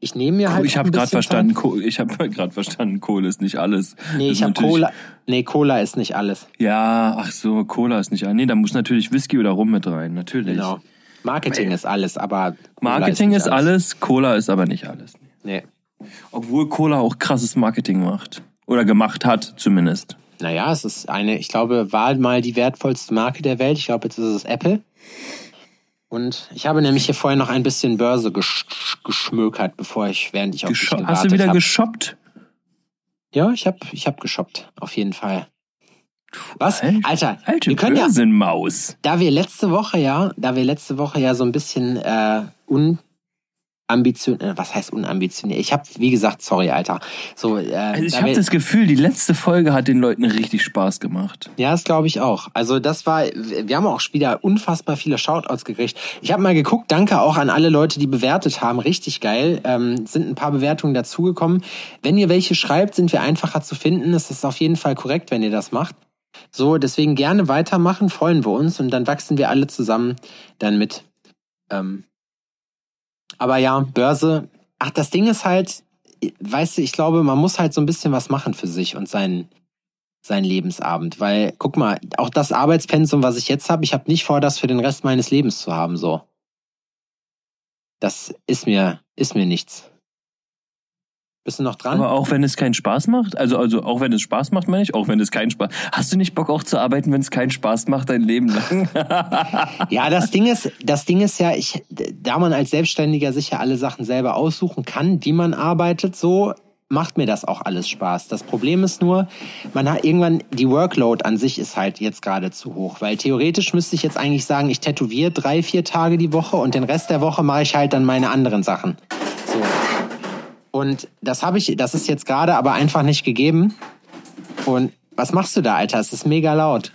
Speaker 1: ich nehme mir halt.
Speaker 2: ich habe gerade verstanden,
Speaker 1: Zeit.
Speaker 2: Koh- ich habe gerade verstanden, Kohle ist nicht alles.
Speaker 1: Nee,
Speaker 2: Das
Speaker 1: ich
Speaker 2: ist
Speaker 1: habe Cola. Nee, Cola ist nicht alles.
Speaker 2: Ja, ach so, Cola ist nicht alles. Nee, da muss natürlich Whisky oder Rum mit rein, natürlich.
Speaker 1: Genau. Marketing ist alles, aber. Cola
Speaker 2: Marketing
Speaker 1: nicht
Speaker 2: ist alles, Cola ist aber nicht alles.
Speaker 1: Nee.
Speaker 2: Obwohl Cola auch krasses Marketing macht. Oder gemacht hat, zumindest.
Speaker 1: Naja, es ist eine, ich glaube, war mal die wertvollste Marke der Welt. Ich glaube, jetzt ist es Apple. Und ich habe nämlich hier vorher noch ein bisschen Börse gesch geschmökert, bevor ich, während ich auf dich
Speaker 2: Gesho
Speaker 1: gewartet
Speaker 2: Hast du wieder
Speaker 1: hab.
Speaker 2: geshoppt?
Speaker 1: Ja, ich habe ich hab geshoppt, auf jeden Fall. Was?
Speaker 2: Alter,
Speaker 1: Alter,
Speaker 2: Alte
Speaker 1: wir können ja, da wir letzte Woche ja, da wir letzte Woche ja so ein bisschen äh, unambitioniert, äh, was heißt unambitioniert? Ich habe, wie gesagt, sorry, Alter. So, äh,
Speaker 2: Also ich habe das Gefühl, die letzte Folge hat den Leuten richtig Spaß gemacht.
Speaker 1: Ja, das glaube ich auch. Also das war, wir haben auch wieder unfassbar viele Shoutouts gekriegt. Ich habe mal geguckt, danke auch an alle Leute, die bewertet haben, richtig geil. Ähm, sind ein paar Bewertungen dazugekommen. Wenn ihr welche schreibt, sind wir einfacher zu finden. Es ist auf jeden Fall korrekt, wenn ihr das macht. So, deswegen gerne weitermachen, freuen wir uns und dann wachsen wir alle zusammen dann mit. Ähm, aber ja, Börse. Ach, das Ding ist halt, weißt du, ich glaube, man muss halt so ein bisschen was machen für sich und seinen seinen Lebensabend, weil guck mal, auch das Arbeitspensum, was ich jetzt habe, ich habe nicht vor, das für den Rest meines Lebens zu haben, so. Das ist mir ist mir nichts. Bist du noch dran?
Speaker 2: Aber auch wenn es keinen Spaß macht, also, also auch wenn es Spaß macht, meine ich, auch wenn es keinen Spaß. Hast du nicht Bock auch zu arbeiten, wenn es keinen Spaß macht, dein Leben lang?
Speaker 1: Ja, das Ding ist, das Ding ist ja, ich, da man als Selbstständiger sich ja alle Sachen selber aussuchen kann, wie man arbeitet, so macht mir das auch alles Spaß. Das Problem ist nur, man hat irgendwann die Workload an sich ist halt jetzt gerade zu hoch, weil theoretisch müsste ich jetzt eigentlich sagen, ich tätowiere drei, vier Tage die Woche und den Rest der Woche mache ich halt dann meine anderen Sachen. Und das habe ich, das ist jetzt gerade aber einfach nicht gegeben. Und was machst du da, Alter? Es ist mega laut.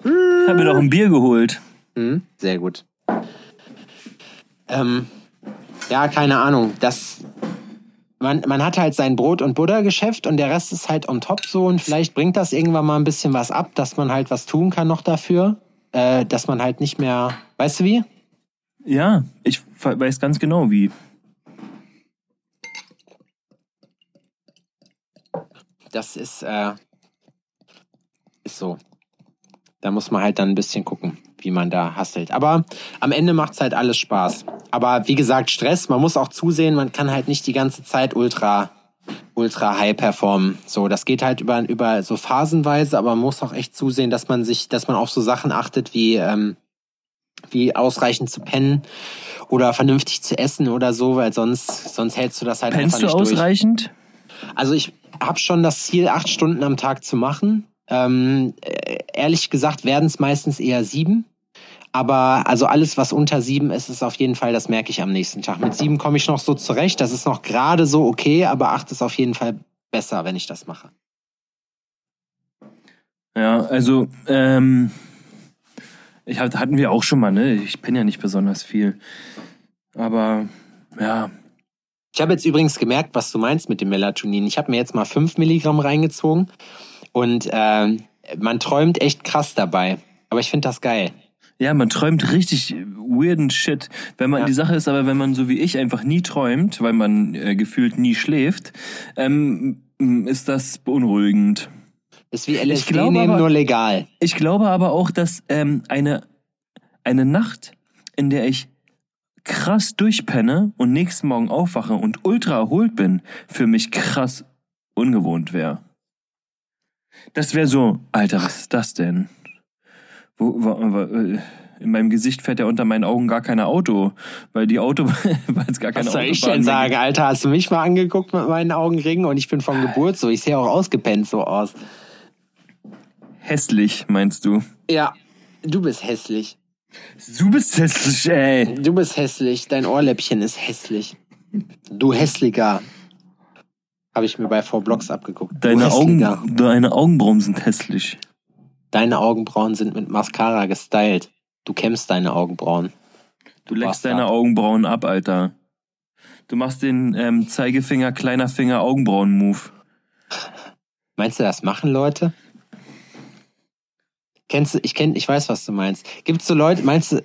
Speaker 2: Ich habe mir doch ein Bier geholt.
Speaker 1: Hm, sehr gut. Ähm, ja, keine Ahnung. Das, man, man hat halt sein Brot- und Buttergeschäft und der Rest ist halt on top so und vielleicht bringt das irgendwann mal ein bisschen was ab, dass man halt was tun kann noch dafür, äh, dass man halt nicht mehr, weißt du wie?
Speaker 2: Ja, ich weiß ganz genau wie.
Speaker 1: Das ist, äh, ist so. Da muss man halt dann ein bisschen gucken, wie man da hustelt. Aber am Ende macht's halt alles Spaß. Aber wie gesagt, Stress, man muss auch zusehen, man kann halt nicht die ganze Zeit ultra, ultra high performen. So, das geht halt über, über so phasenweise, aber man muss auch echt zusehen, dass man sich, dass man auf so Sachen achtet wie, ähm, wie ausreichend zu pennen oder vernünftig zu essen oder so, weil sonst, sonst hältst du das halt
Speaker 2: Pennst du
Speaker 1: einfach nicht durch.
Speaker 2: ausreichend?
Speaker 1: Also ich habe schon das Ziel, acht Stunden am Tag zu machen. Ähm, äh, ehrlich gesagt werden es meistens eher sieben. Aber also alles, was unter sieben ist, ist auf jeden Fall, das merke ich am nächsten Tag. Mit sieben komme ich noch so zurecht. Das ist noch gerade so okay, aber acht ist auf jeden Fall besser, wenn ich das mache.
Speaker 2: Ja, also, ähm, ich hatten wir auch schon mal, ne? Ich bin ja nicht besonders viel. Aber ja.
Speaker 1: Ich habe jetzt übrigens gemerkt, was du meinst mit dem Melatonin. Ich habe mir jetzt mal fünf Milligramm reingezogen und äh, man träumt echt krass dabei. Aber ich finde das geil.
Speaker 2: Ja, man träumt richtig weirden Shit. Wenn man
Speaker 1: Ja.
Speaker 2: die Sache ist, aber wenn man so wie ich einfach nie träumt, weil man äh, gefühlt nie schläft, ähm, ist das beunruhigend.
Speaker 1: Ist wie LSD
Speaker 2: glaube
Speaker 1: nehmen,
Speaker 2: aber-
Speaker 1: nur legal.
Speaker 2: Ich glaube aber auch, dass ähm, eine, eine Nacht, in der ich krass durchpenne und nächsten Morgen aufwache und ultra erholt bin, für mich krass ungewohnt wäre. Das wäre so, Alter, was ist das denn? Wo, wo, wo, äh, in meinem Gesicht fährt ja unter meinen Augen gar kein Auto, weil die Auto, weil es gar keine
Speaker 1: Was soll ich
Speaker 2: Autobahn
Speaker 1: denn
Speaker 2: mehr
Speaker 1: sagen, Alter? Hast du mich mal angeguckt mit meinen Augenringen und ich bin von Geburt so. Ich sehe auch ausgepennt so aus.
Speaker 2: Hässlich, meinst du?
Speaker 1: Ja, du bist hässlich.
Speaker 2: Du bist hässlich, ey.
Speaker 1: Du bist hässlich. Dein Ohrläppchen ist hässlich. Du hässlicher. Habe ich mir bei Four Blocks abgeguckt. Du
Speaker 2: Deine. Augen, deine Augenbrauen sind hässlich.
Speaker 1: Deine Augenbrauen sind mit Mascara gestylt. Du kämmst deine Augenbrauen.
Speaker 2: Du leckst
Speaker 1: Bastard.
Speaker 2: deine Augenbrauen ab, Alter. Du machst den ähm, Zeigefinger, kleiner Finger, Augenbrauen-Move.
Speaker 1: Meinst du, das machen Leute? Kennst du, ich kenn, ich weiß, was du meinst. Gibt's so Leute, meinst du,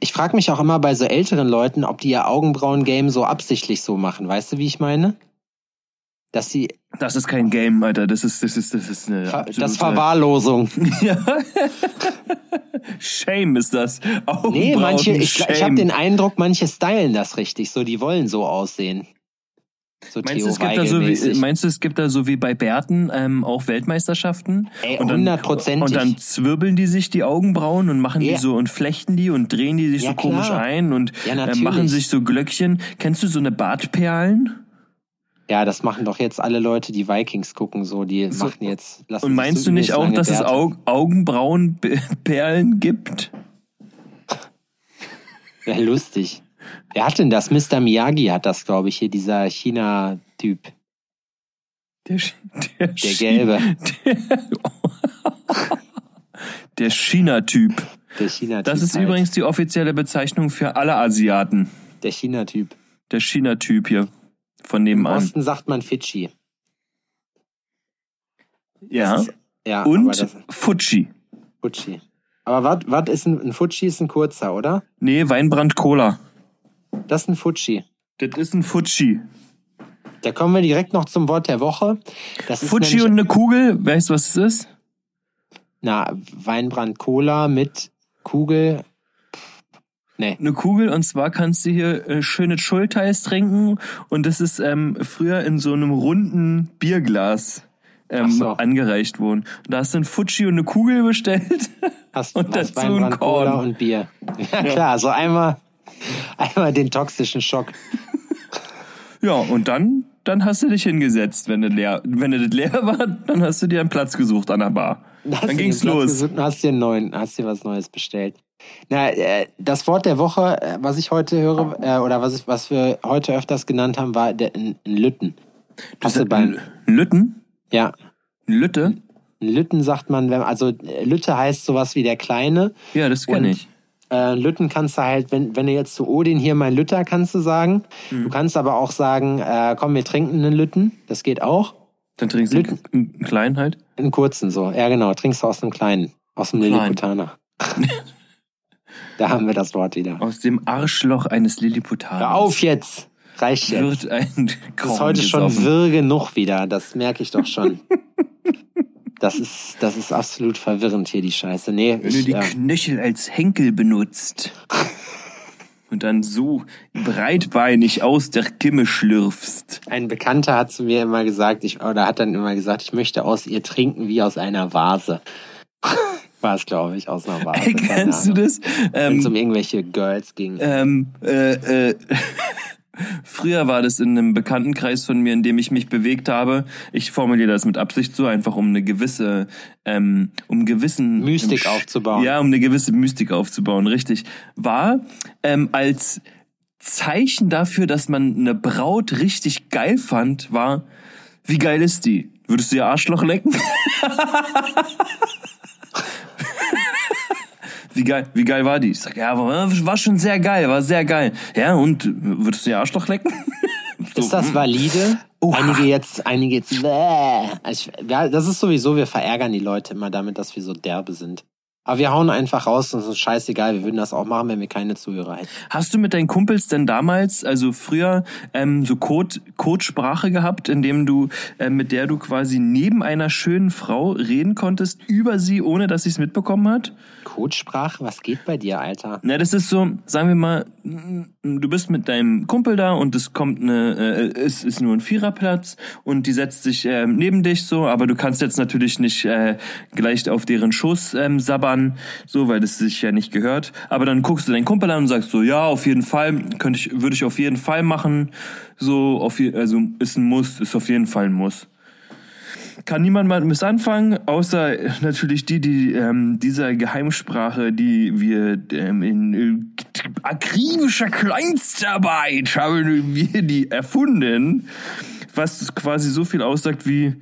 Speaker 1: ich frage mich auch immer bei so älteren Leuten, ob die ihr Augenbrauen-Game so absichtlich so machen. Weißt du, wie ich meine? Dass sie,
Speaker 2: Das ist kein Game, Alter. Das ist, das ist, das ist eine.
Speaker 1: Ver-
Speaker 2: absolute-
Speaker 1: das Verwahrlosung.
Speaker 2: Ja. Shame ist das. Augenbrauen
Speaker 1: Nee, manche, ich,
Speaker 2: Shame.
Speaker 1: ich habe den Eindruck, manche stylen das richtig, so, die wollen so aussehen. So
Speaker 2: Meinst du,
Speaker 1: Theo
Speaker 2: es gibt da so wie, meinst du, es gibt da so wie bei Bärten ähm, auch Weltmeisterschaften?
Speaker 1: Ey,
Speaker 2: und dann. Und dann zwirbeln die sich die Augenbrauen und machen
Speaker 1: Ja.
Speaker 2: die so und flechten die und drehen die sich
Speaker 1: Ja,
Speaker 2: so komisch
Speaker 1: klar.
Speaker 2: ein und
Speaker 1: Ja,
Speaker 2: äh, machen sich so Glöckchen. Kennst du so eine Bartperlen?
Speaker 1: Ja, das machen doch jetzt alle Leute, die Vikings gucken, so, die
Speaker 2: So.
Speaker 1: machen jetzt,
Speaker 2: Und meinst du nicht auch, dass es
Speaker 1: Bärte.
Speaker 2: Au Augenbrauenperlen gibt?
Speaker 1: Ja, lustig. Wer hat denn das? Mr. Miyagi hat das, glaube ich, hier, dieser China-Typ.
Speaker 2: Der, der,
Speaker 1: Der Gelbe.
Speaker 2: Der, China-Typ.
Speaker 1: Der China-Typ.
Speaker 2: Das ist
Speaker 1: halt.
Speaker 2: übrigens die offizielle Bezeichnung für alle Asiaten.
Speaker 1: Der China-Typ.
Speaker 2: Der China-Typ hier von
Speaker 1: Im
Speaker 2: nebenan.
Speaker 1: Osten sagt man Fidschi.
Speaker 2: Ja.
Speaker 1: Ist- ja,
Speaker 2: Und
Speaker 1: das
Speaker 2: Fuji.
Speaker 1: Fuji. Aber was was ist ein, ein Fuji? Ist ein kurzer, oder?
Speaker 2: Nee, Weinbrand Cola.
Speaker 1: Das ist ein Fuji.
Speaker 2: Das ist ein Fuji.
Speaker 1: Da kommen wir direkt noch zum Wort der Woche. Das nämlich-
Speaker 2: und eine Kugel. Weißt du, was es ist?
Speaker 1: Na, Weinbrand Cola mit Kugel. Nee.
Speaker 2: Eine Kugel und zwar kannst du hier äh, schöne Schulteis trinken und das ist ähm, früher in so einem runden Bierglas ähm,
Speaker 1: so.
Speaker 2: angereicht worden. Und da hast du ein Fuji und eine Kugel bestellt.
Speaker 1: Hast
Speaker 2: Und dazu ein
Speaker 1: Weinbrand Cola
Speaker 2: Korn.
Speaker 1: und Bier. Ja, klar, so einmal, einmal den toxischen Schock.
Speaker 2: ja, und dann, dann hast du dich hingesetzt, wenn das leer, wenn das leer war, dann hast du dir einen Platz gesucht an der Bar.
Speaker 1: Hast
Speaker 2: Dann ging's los.
Speaker 1: gesucht Hast dir einen neuen, hast dir was Neues bestellt. Na, äh, das Wort der Woche, äh, was ich heute höre, äh, oder was, ich, was wir heute öfters genannt haben, war der, ein, Lütten. Hast du beim,
Speaker 2: Lütten?
Speaker 1: ja,
Speaker 2: Ein Lütte?
Speaker 1: ein Lütten sagt man, wenn, also Lütte heißt sowas wie der Kleine.
Speaker 2: Ja, das kenne ich.
Speaker 1: Äh, Lütten kannst du halt, wenn, wenn du jetzt zu Odin hier mein Lütter kannst du sagen.
Speaker 2: Mhm.
Speaker 1: Du kannst aber auch sagen, äh, komm, wir trinken einen Lütten. Das geht auch.
Speaker 2: Dann trinkst du
Speaker 1: Lütten.
Speaker 2: einen, einen kleinen halt.
Speaker 1: Einen kurzen so. Ja, genau. Trinkst du aus einem kleinen. Aus dem. Lilliputaner. da haben wir das Wort wieder.
Speaker 2: Aus dem Arschloch eines Lilliputaners.
Speaker 1: Hör auf jetzt. Reicht jetzt.
Speaker 2: Wird ein
Speaker 1: Das ist heute schon wirr genug wieder. Das merke ich doch schon. Das ist, das ist absolut verwirrend hier, die Scheiße. Nee,
Speaker 2: Wenn du
Speaker 1: ich,
Speaker 2: die
Speaker 1: äh,
Speaker 2: Knöchel als Henkel benutzt und dann so breitbeinig aus der Kimme schlürfst.
Speaker 1: ein Bekannter hat zu mir immer gesagt, ich, oder hat dann immer gesagt, ich möchte aus ihr trinken wie aus einer Vase. War es, glaube ich, aus einer Vase. keine
Speaker 2: Kennst du das?
Speaker 1: Wenn es
Speaker 2: Ähm,
Speaker 1: um irgendwelche Girls ging.
Speaker 2: ähm, äh, äh, Früher war das in einem Bekanntenkreis von mir, in dem ich mich bewegt habe. Ich formuliere das mit Absicht so, einfach um eine gewisse, ähm, um gewissen
Speaker 1: Mystik aufzubauen.
Speaker 2: Ja, um eine gewisse Mystik aufzubauen, richtig. War ähm, als Zeichen dafür, dass man eine Braut richtig geil fand, war, wie geil ist die? Würdest du ihr Arschloch lecken? wie geil, wie geil war die? Ich sag, ja, war, war schon sehr geil, war sehr geil. Ja, und würdest du ihr Arschloch lecken? So,
Speaker 1: Ist das valide? Einige jetzt, einige jetzt, bäh. Also ich, ja, das ist sowieso, wir verärgern die Leute immer damit, dass wir so derbe sind. Aber wir hauen einfach raus und es ist scheißegal. Wir würden das auch machen, wenn wir keine Zuhörer hätten.
Speaker 2: Hast du mit deinen Kumpels denn damals, also früher, ähm, so Code, Codesprache gehabt, in dem du, äh, mit der du quasi neben einer schönen Frau reden konntest über sie, ohne dass sie es mitbekommen hat?
Speaker 1: Codesprache, was geht bei dir, Alter?
Speaker 2: Na, das ist so, sagen wir mal, du bist mit deinem Kumpel da und es kommt eine, äh, es ist nur ein Viererplatz und die setzt sich äh, neben dich so, aber du kannst jetzt natürlich nicht äh, gleich auf deren Schoß ähm, sabbern, so, weil das sich ja nicht gehört. Aber dann guckst du deinen Kumpel an und sagst so, ja, auf jeden Fall, könnte ich, würde ich auf jeden Fall machen. So, auf also ist ein Muss, ist auf jeden Fall ein Muss kann niemand mal mit anfangen, außer natürlich die, die ähm, dieser Geheimsprache, die wir ähm, in äh, akribischer Kleinstarbeit haben wir die erfunden, was quasi so viel aussagt wie,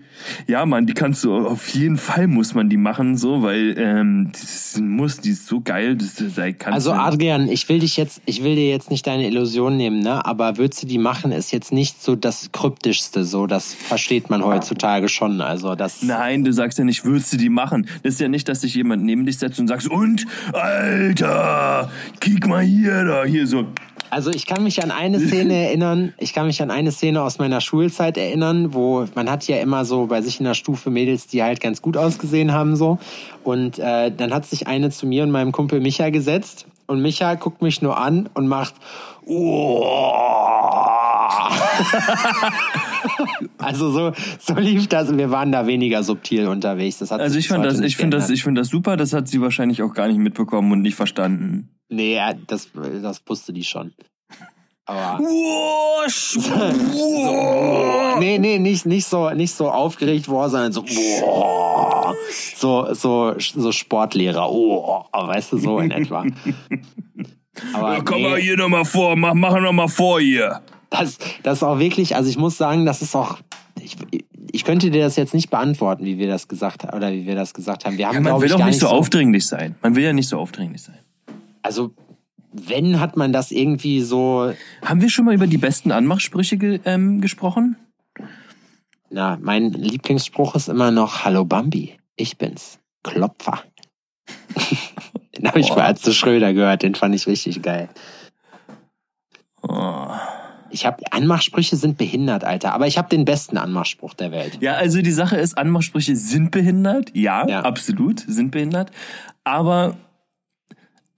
Speaker 2: ja man, die kannst du, auf jeden Fall muss man die machen, so, weil ähm, das Muss, die ist so geil, das, das kannst
Speaker 1: Also Adrian, ich will dich jetzt, ich will dir jetzt nicht deine Illusion nehmen, ne? Aber würdest du die machen, ist jetzt nicht so das kryptischste, so das versteht man heutzutage schon. Also das.
Speaker 2: Nein, du sagst ja nicht, würdest du die machen. Das ist ja nicht, dass sich jemand neben dich setzt und sagst, und, Alter, kick mal hier, da, hier so.
Speaker 1: Also ich kann mich an eine Szene erinnern, ich kann mich an eine Szene aus meiner Schulzeit erinnern, wo man hat ja immer so bei sich in der Stufe Mädels, die halt ganz gut ausgesehen haben so. Und äh, dann hat sich eine zu mir und meinem Kumpel Micha gesetzt und Micha guckt mich nur an und macht Also so, so lief das. Wir waren da weniger subtil unterwegs. Das hat
Speaker 2: Also ich fand das, ich finde das, ich finde das super. Das hat sie wahrscheinlich auch gar nicht mitbekommen und nicht verstanden.
Speaker 1: Nee, ja, das, das wusste die schon. Aber.
Speaker 2: Wusch,
Speaker 1: Nee, nee, nicht, nicht so, nicht so aufgeregt war, sondern so, so, so, so Sportlehrer, oh, weißt du, so in etwa. Aber
Speaker 3: Komm mal
Speaker 1: nee,
Speaker 3: hier nochmal vor, mach, mach nochmal vor hier.
Speaker 1: Das, das ist auch wirklich, also ich muss sagen, das ist auch, ich, ich könnte dir das jetzt nicht beantworten, wie wir das gesagt haben, oder wie wir das gesagt haben. Wir haben,
Speaker 2: Man
Speaker 1: glaube
Speaker 2: will doch nicht so aufdringlich sein. Man will ja nicht so aufdringlich sein.
Speaker 1: Also, wenn hat man das irgendwie so,
Speaker 2: Haben wir schon mal über die besten Anmachsprüche ge ähm, gesprochen?
Speaker 1: na, mein Lieblingsspruch ist immer noch, Hallo Bambi, ich bin's, Klopfer. den habe ich bei Atze Schröder gehört, den fand ich richtig geil.
Speaker 2: Oh.
Speaker 1: Ich habe Anmachsprüche sind behindert, Alter, aber ich habe den besten Anmachspruch der Welt.
Speaker 2: Ja, also die Sache ist, Anmachsprüche sind behindert. Ja,
Speaker 1: Ja.
Speaker 2: absolut, sind behindert. Aber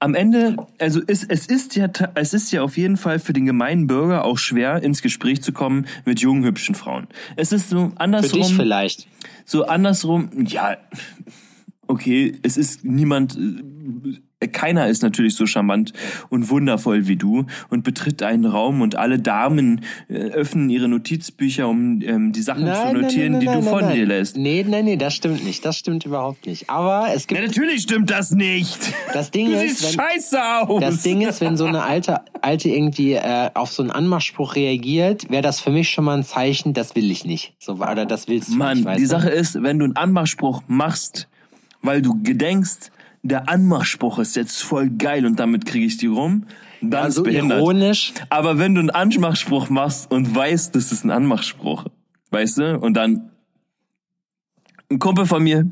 Speaker 2: am Ende, also es, es ist ja, es ist ja auf jeden Fall für den gemeinen Bürger auch schwer, ins Gespräch zu kommen mit jungen, hübschen Frauen. Es ist so
Speaker 1: Für
Speaker 2: andersrum.
Speaker 1: dich vielleicht.
Speaker 2: so andersrum, ja, okay, es ist niemand, äh, keiner ist natürlich so charmant und wundervoll wie du und betritt einen Raum und alle Damen äh, öffnen ihre Notizbücher, um ähm, die Sachen zu notieren, die du von
Speaker 1: nein.
Speaker 2: dir lässt.
Speaker 1: Nee, nein, nee, das stimmt nicht. Das stimmt überhaupt nicht. Aber es gibt
Speaker 3: Ja, natürlich stimmt das nicht.
Speaker 1: das Ding
Speaker 3: Du
Speaker 1: ist,
Speaker 3: siehst
Speaker 1: wenn,
Speaker 3: scheiße aus.
Speaker 1: Das Ding ist, wenn so eine alte, alte irgendwie äh, auf so einen Anmachspruch reagiert, wäre das für mich schon mal ein Zeichen, das will ich nicht. So, oder das willst du
Speaker 2: Mann,
Speaker 1: nicht, weißt
Speaker 2: die? Sache ist, wenn du einen Anmachspruch machst, weil du gedenkst, der Anmachspruch ist jetzt voll geil und damit kriege ich die rum, dann
Speaker 1: ja,
Speaker 2: ist
Speaker 1: so
Speaker 2: behindert.
Speaker 1: ironisch.
Speaker 2: Aber wenn du einen Anmachspruch machst und weißt, das ist ein Anmachspruch, weißt du, und dann ein Kumpel von mir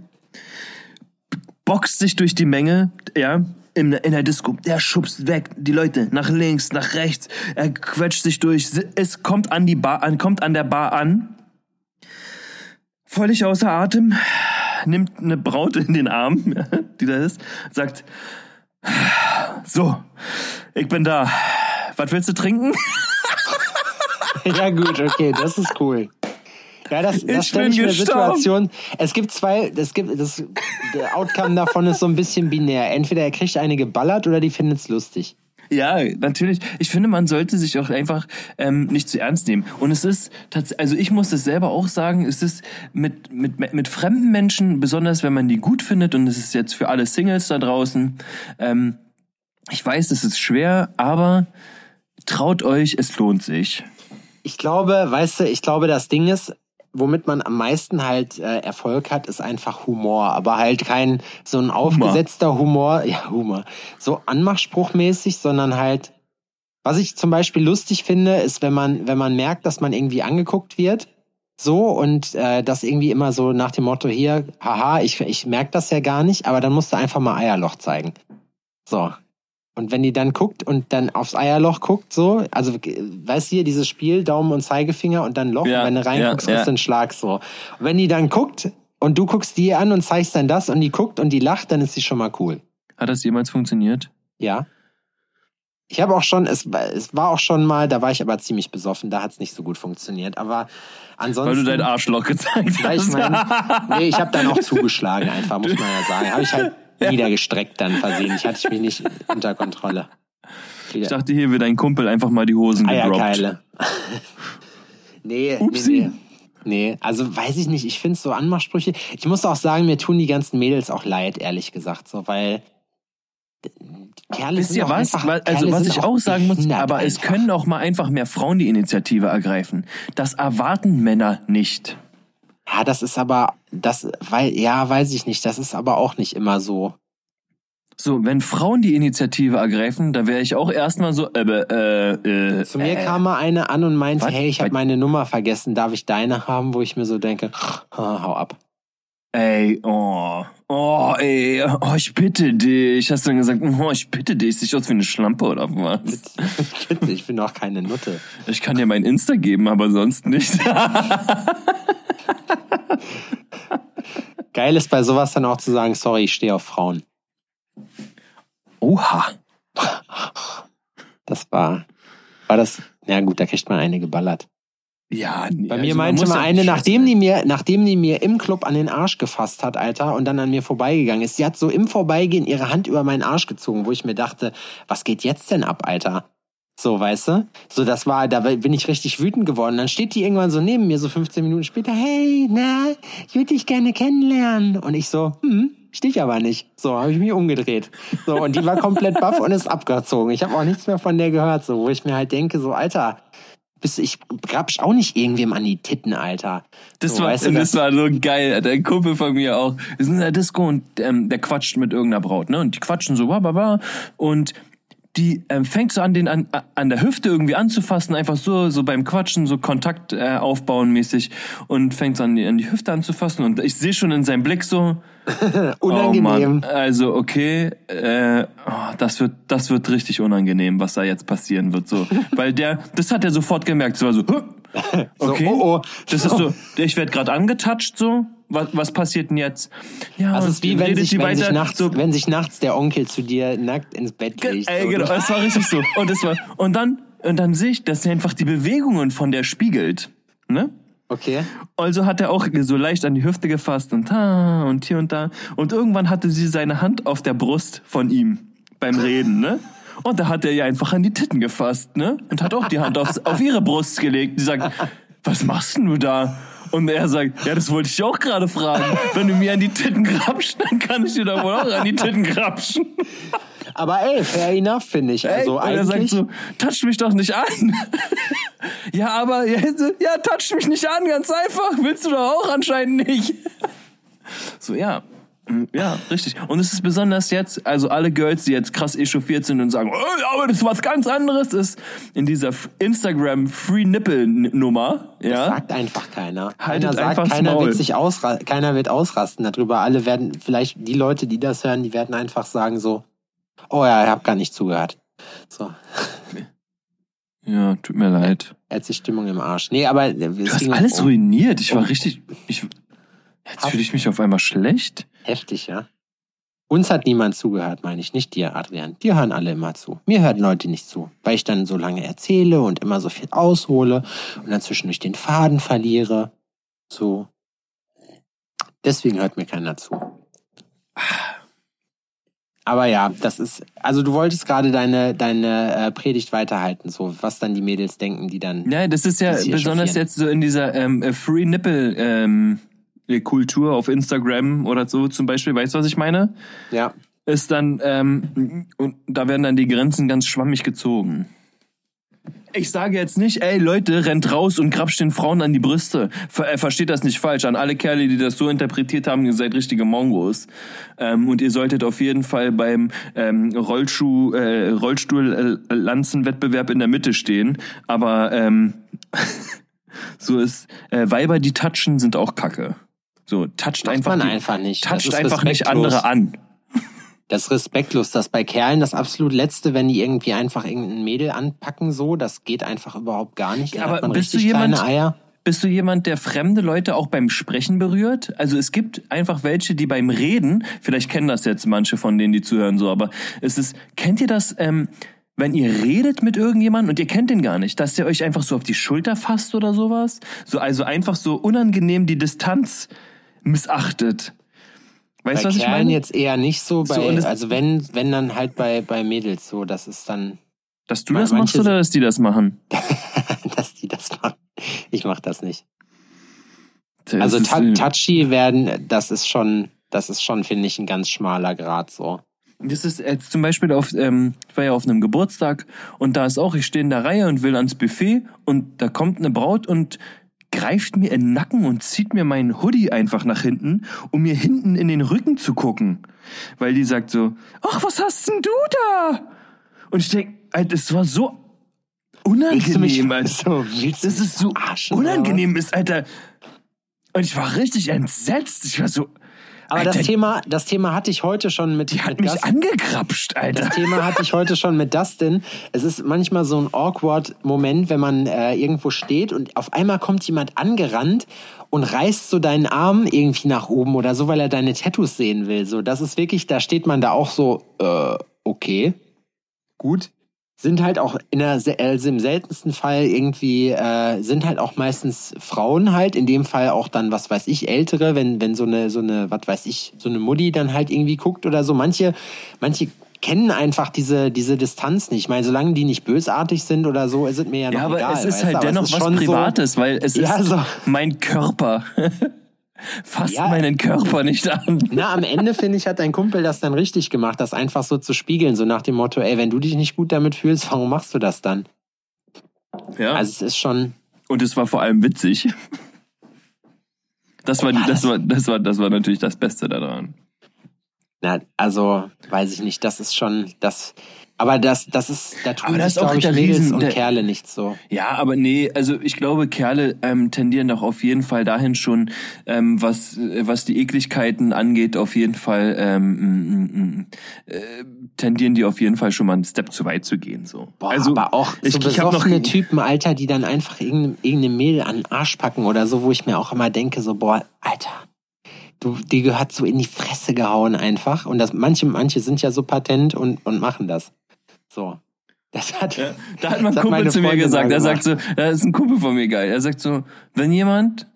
Speaker 2: boxt sich durch die Menge, ja, in, in der Disco. Der schubst weg die Leute nach links, nach rechts. Er quetscht sich durch. Es kommt an die Bar, an, kommt an der Bar an. Völlig außer Atem, nimmt eine Braut in den Arm, die da ist, sagt, so, ich bin da. Was willst du trinken?
Speaker 1: Ja gut, okay, das ist cool. Ja, das, das stelle ich mir. Situation. Es gibt zwei, es gibt, das, der Outcome davon ist so ein bisschen binär. Entweder er kriegt eine geballert oder die findet's lustig.
Speaker 2: Ja, natürlich. Ich finde, man sollte sich auch einfach ähm, nicht zu ernst nehmen. Und es ist tatsächlich, also ich muss das selber auch sagen, es ist mit, mit, mit fremden Menschen, besonders wenn man die gut findet, und es ist jetzt für alle Singles da draußen, ähm, ich weiß, es ist schwer, aber traut euch, es lohnt sich.
Speaker 1: Ich glaube, weißt du, ich glaube, das Ding ist, womit man am meisten halt äh, Erfolg hat, ist einfach Humor, aber halt kein so ein aufgesetzter Humor, ja Humor, so Anmachspruchmäßig, sondern halt, was ich zum Beispiel lustig finde, ist, wenn man wenn man merkt, dass man irgendwie angeguckt wird, so und äh, das irgendwie immer so nach dem Motto hier, haha, ich ich merk das ja gar nicht, aber dann musst du einfach mal Eierloch zeigen. So, und wenn die dann guckt und dann aufs Eierloch guckt, so, also weißt du hier, dieses Spiel, Daumen und Zeigefinger und dann Loch,
Speaker 2: Ja,
Speaker 1: und wenn du reinguckst,
Speaker 2: ja, ja.
Speaker 1: du einen Schlag so. Und wenn die dann guckt und du guckst die an und zeigst dann das und die guckt und die lacht, dann ist sie schon mal cool.
Speaker 2: Hat das jemals funktioniert?
Speaker 1: Ja. Ich habe auch schon, es, war- es war auch schon mal, da war ich aber ziemlich besoffen, da hat's nicht so gut funktioniert. Aber ansonsten.
Speaker 2: Weil du dein Arschloch gezeigt
Speaker 1: Weil ich
Speaker 2: hast.
Speaker 1: mein, nee, ich habe dann auch zugeschlagen einfach, muss man ja sagen. Habe ich halt niedergestreckt dann versehentlich, hatte ich mich nicht unter Kontrolle.
Speaker 2: ich dachte, hier wird dein Kumpel einfach mal die Hosen gedroppt.
Speaker 1: Eierkeile. nee, nee,
Speaker 2: Upsi.
Speaker 1: nee. Nee, also weiß ich nicht, ich finde so Anmachsprüche. Ich muss auch sagen, mir tun die ganzen Mädels auch leid, ehrlich gesagt, so, weil die Kerle
Speaker 2: Wisst
Speaker 1: sind
Speaker 2: ihr was?
Speaker 1: Einfach,
Speaker 2: Also was ich auch sagen muss, aber es
Speaker 1: einfach.
Speaker 2: können auch mal einfach mehr Frauen die Initiative ergreifen. Das erwarten Männer nicht.
Speaker 1: Ja, das ist aber, das, weil, ja, weiß ich nicht, das ist aber auch nicht immer so.
Speaker 2: So, wenn Frauen die Initiative ergreifen, da wäre ich auch erstmal so, äh, äh, äh,
Speaker 1: Zu mir
Speaker 2: äh,
Speaker 1: kam mal eine an und meinte,
Speaker 2: was?
Speaker 1: hey, ich habe meine Nummer vergessen, darf ich deine haben? Wo ich mir so denke, hau ab.
Speaker 2: Ey, oh, oh, ey, oh, ich bitte dich. Hast du dann gesagt, oh, ich bitte dich, sieht aus wie eine Schlampe oder was?
Speaker 1: Bitte, ich bin doch keine Nutte.
Speaker 2: Ich kann dir mein Insta geben, aber sonst nicht.
Speaker 1: Geil ist bei sowas dann auch zu sagen, sorry, ich stehe auf Frauen.
Speaker 2: Oha.
Speaker 1: Das war, war das, ja gut, da kriegt man eine geballert.
Speaker 2: Ja, nee,
Speaker 1: Bei
Speaker 2: also
Speaker 1: mir
Speaker 2: man
Speaker 1: meinte mal eine, nachdem die mir, nachdem die mir im Club an den Arsch gefasst hat, Alter, und dann an mir vorbeigegangen ist, sie hat so im Vorbeigehen ihre Hand über meinen Arsch gezogen, wo ich mir dachte, was geht jetzt denn ab, Alter? So, weißt du? So, das war, da bin ich richtig wütend geworden. Dann steht die irgendwann so neben mir, so 15 Minuten später, hey, na, ich würde dich gerne kennenlernen. Und ich so, hm, stich aber nicht. So, habe ich mich umgedreht. So, und die war komplett baff und ist abgezogen. Ich habe auch nichts mehr von der gehört, so, wo ich mir halt denke, so, Alter, bist, ich grabsch auch nicht irgendwem an die Titten, Alter.
Speaker 2: Das
Speaker 1: so,
Speaker 2: war,
Speaker 1: weißt du,
Speaker 2: das war so geil. Der Kumpel von mir auch. Wir sind in der Disco und ähm, der quatscht mit irgendeiner Braut, ne? Und die quatschen so, bababa. Und die ähm, fängt so an, den an, an der Hüfte irgendwie anzufassen, einfach so, so beim Quatschen, so Kontakt äh, aufbauen mäßig und fängt so an die, an die Hüfte anzufassen. Und ich sehe schon in seinem Blick so,
Speaker 1: unangenehm.
Speaker 2: Oh also okay, äh, oh, das wird, das wird richtig unangenehm, was da jetzt passieren wird, so, weil der, das hat er sofort gemerkt, es war so, "Huh, okay,
Speaker 1: oh, oh.
Speaker 2: das ist so, ich werde gerade angetatscht, so, was, was passiert denn jetzt? Ja,
Speaker 1: Das
Speaker 2: und
Speaker 1: ist wie wenn sich, wenn, sich
Speaker 2: weiter,
Speaker 1: nachts,
Speaker 2: so,
Speaker 1: wenn sich nachts der Onkel zu dir nackt ins Bett legt.
Speaker 2: Ey,
Speaker 1: so.
Speaker 2: genau, es war richtig so. Und es war, und dann, und dann sehe ich, dass er einfach die Bewegungen von der spiegelt, ne?
Speaker 1: Okay.
Speaker 2: Also hat er auch so leicht an die Hüfte gefasst und da und hier und da. Und irgendwann hatte sie seine Hand auf der Brust von ihm beim Reden, ne? Und da hat er ihr einfach an die Titten gefasst, ne? Und hat auch die Hand auf, auf ihre Brust gelegt. Die sagt, was machst denn du da? Und er sagt, ja, das wollte ich auch gerade fragen. Wenn du mir an die Titten grapschst, dann kann ich dir da wohl auch an die Titten grapschen.
Speaker 1: Aber ey, fair enough, finde ich. Also
Speaker 2: Ey, und er sagt
Speaker 1: eigentlich.
Speaker 2: so, touch mich doch nicht an. ja, aber, ja, touch mich nicht an, ganz einfach. Willst du doch auch anscheinend nicht. so, ja. Mm, Ja, richtig. Und es ist besonders jetzt, also alle Girls, die jetzt krass echauffiert sind und sagen, oh, aber das ist was ganz anderes, ist in dieser Instagram Free Nipple Nummer, ja.
Speaker 1: Sagt einfach keiner.
Speaker 2: Haltet
Speaker 1: keiner sagt,
Speaker 2: einfach das
Speaker 1: keiner wird sich ausra keiner wird ausrasten darüber. Alle werden, vielleicht die Leute, die das hören, die werden einfach sagen so, oh ja, ich habe gar nicht zugehört. So,
Speaker 2: Ja, tut mir leid.
Speaker 1: jetzt die Stimmung im Arsch. Nee, aber es
Speaker 2: Du hast alles ruiniert. Ich war richtig, ich, jetzt fühle ich mich auf einmal schlecht.
Speaker 1: heftig, ja. Uns hat niemand zugehört, meine ich, nicht dir, Adrian. Dir hören alle immer zu. Mir hören Leute nicht zu, weil ich dann so lange erzähle und immer so viel aushole und dann zwischendurch den Faden verliere. So. Deswegen hört mir keiner zu. Aber ja, das ist, also du wolltest gerade deine, deine äh, Predigt weiterhalten, so was dann die Mädels denken, die dann.
Speaker 2: Ja, das ist ja besonders jetzt so in dieser ähm, äh, Free Nipple ähm, Kultur auf Instagram oder so zum Beispiel, weißt du, was ich meine?
Speaker 1: Ja.
Speaker 2: Ist dann, ähm, und da werden dann die Grenzen ganz schwammig gezogen. Ich sage jetzt nicht, ey Leute, rennt raus und grapscht den Frauen an die Brüste. Ver äh, versteht das nicht falsch. An alle Kerle, die das so interpretiert haben, ihr seid richtige Mongos. Ähm, und ihr solltet auf jeden Fall beim ähm, Rollschuh, äh, Rollstuhl-Lanzenwettbewerb in der Mitte stehen. Aber ähm, so ist, äh, Weiber, die touchen, sind auch Kacke. So, toucht
Speaker 1: Macht
Speaker 2: einfach, die,
Speaker 1: einfach nicht.
Speaker 2: Toucht einfach nicht andere an.
Speaker 1: Das ist respektlos. Das bei Kerlen das absolut Letzte, wenn die irgendwie einfach irgendein Mädel anpacken, so, das geht einfach überhaupt gar nicht. Dann
Speaker 2: Aber bist du jemand-. Bist du jemand, der fremde Leute auch beim Sprechen berührt? Also es gibt einfach welche, die beim Reden, vielleicht kennen das jetzt manche von denen, die zuhören, so, aber es ist, kennt ihr das, ähm, wenn ihr redet mit irgendjemandem und ihr kennt den gar nicht, dass der euch einfach so auf die Schulter fasst oder sowas? So, also einfach so unangenehm die Distanz missachtet. Weißt du, was ich
Speaker 1: Kerlen
Speaker 2: meine?
Speaker 1: jetzt eher nicht so, bei,
Speaker 2: So,
Speaker 1: also wenn, wenn dann halt bei, bei Mädels so, das ist dann,
Speaker 2: Dass du das machst oder dass die das machen?
Speaker 1: dass die das machen. Ich mach das nicht.
Speaker 2: Das
Speaker 1: Also touchy werden, das ist schon, das ist schon, finde ich, ein ganz schmaler Grad so.
Speaker 2: Das ist jetzt zum Beispiel auf, ähm, ich war ja auf einem Geburtstag und da ist auch, ich stehe in der Reihe und will ans Buffet und da kommt eine Braut und greift mir in den Nacken und zieht mir meinen Hoodie einfach nach hinten, um mir hinten in den Rücken zu gucken. Weil die sagt so, ach, was hast denn du da? Und ich denke, das war so unangenehm, Alter. Das ist so unangenehm ist, Alter. Und ich war richtig entsetzt. Ich war so,
Speaker 1: Aber
Speaker 2: Alter,
Speaker 1: das Thema, das Thema hatte ich heute schon mit,
Speaker 2: die hat
Speaker 1: mit
Speaker 2: mich
Speaker 1: Dustin.
Speaker 2: angekrapscht, Alter.
Speaker 1: Das Thema hatte ich heute schon mit Dustin. Es ist manchmal so ein awkward Moment, wenn man äh, irgendwo steht und auf einmal kommt jemand angerannt und reißt so deinen Arm irgendwie nach oben oder so, weil er deine Tattoos sehen will. So, das ist wirklich, da steht man da auch so, äh, okay, gut. Sind halt auch in der, also im seltensten Fall irgendwie, äh, sind halt auch meistens Frauen halt, in dem Fall auch dann, was weiß ich, ältere, wenn, wenn so eine, so eine, was weiß ich, so eine Mutti dann halt irgendwie guckt oder so. Manche, manche kennen einfach diese, diese Distanz nicht. Ich meine, solange die nicht bösartig sind oder so, ist es mir ja noch
Speaker 2: Ja, aber
Speaker 1: egal.
Speaker 2: es ist halt dennoch was
Speaker 1: schon so-
Speaker 2: Privates, weil es
Speaker 1: Ja,
Speaker 2: ist
Speaker 1: so.
Speaker 2: mein Körper. Fass
Speaker 1: Ja.
Speaker 2: meinen Körper nicht an.
Speaker 1: Na, am Ende finde ich, hat dein Kumpel das dann richtig gemacht, das einfach so zu spiegeln, so nach dem Motto, ey, wenn du dich nicht gut damit fühlst, warum machst du das dann?
Speaker 2: Ja.
Speaker 1: Also es ist schon,
Speaker 2: Und es war vor allem witzig. Das war, das war, das war, das war natürlich das Beste daran.
Speaker 1: na, also, weiß ich nicht, das ist schon, das, aber das, das ist, da tun
Speaker 2: Aber das
Speaker 1: sich,
Speaker 2: ist auch
Speaker 1: ich, Mädels
Speaker 2: Riesen-
Speaker 1: und
Speaker 2: der-
Speaker 1: Kerle nicht so.
Speaker 2: Ja, aber nee, also ich glaube, Kerle ähm, tendieren doch auf jeden Fall dahin schon, ähm, was äh, was die Ekligkeiten angeht, auf jeden Fall ähm, mm, mm, mm, äh, tendieren die auf jeden Fall schon mal einen Step zu weit zu gehen. So.
Speaker 1: Boah,
Speaker 2: also
Speaker 1: aber auch
Speaker 2: ich,
Speaker 1: so
Speaker 2: ich habe noch
Speaker 1: Typen, Alter, die dann einfach irgendeine, irgendeine Mädel an den Arsch packen oder so, wo ich mir auch immer denke, so, boah, Alter, du, die gehört so in die Fresse gehauen einfach. Und das, manche, manche sind ja so patent und, und machen das. So. Das hat,
Speaker 2: Ja, da hat mein
Speaker 1: das
Speaker 2: Kumpel zu mir
Speaker 1: Freundin
Speaker 2: gesagt, er sagt so, da ist ein Kumpel von mir geil. Er sagt so, wenn jemand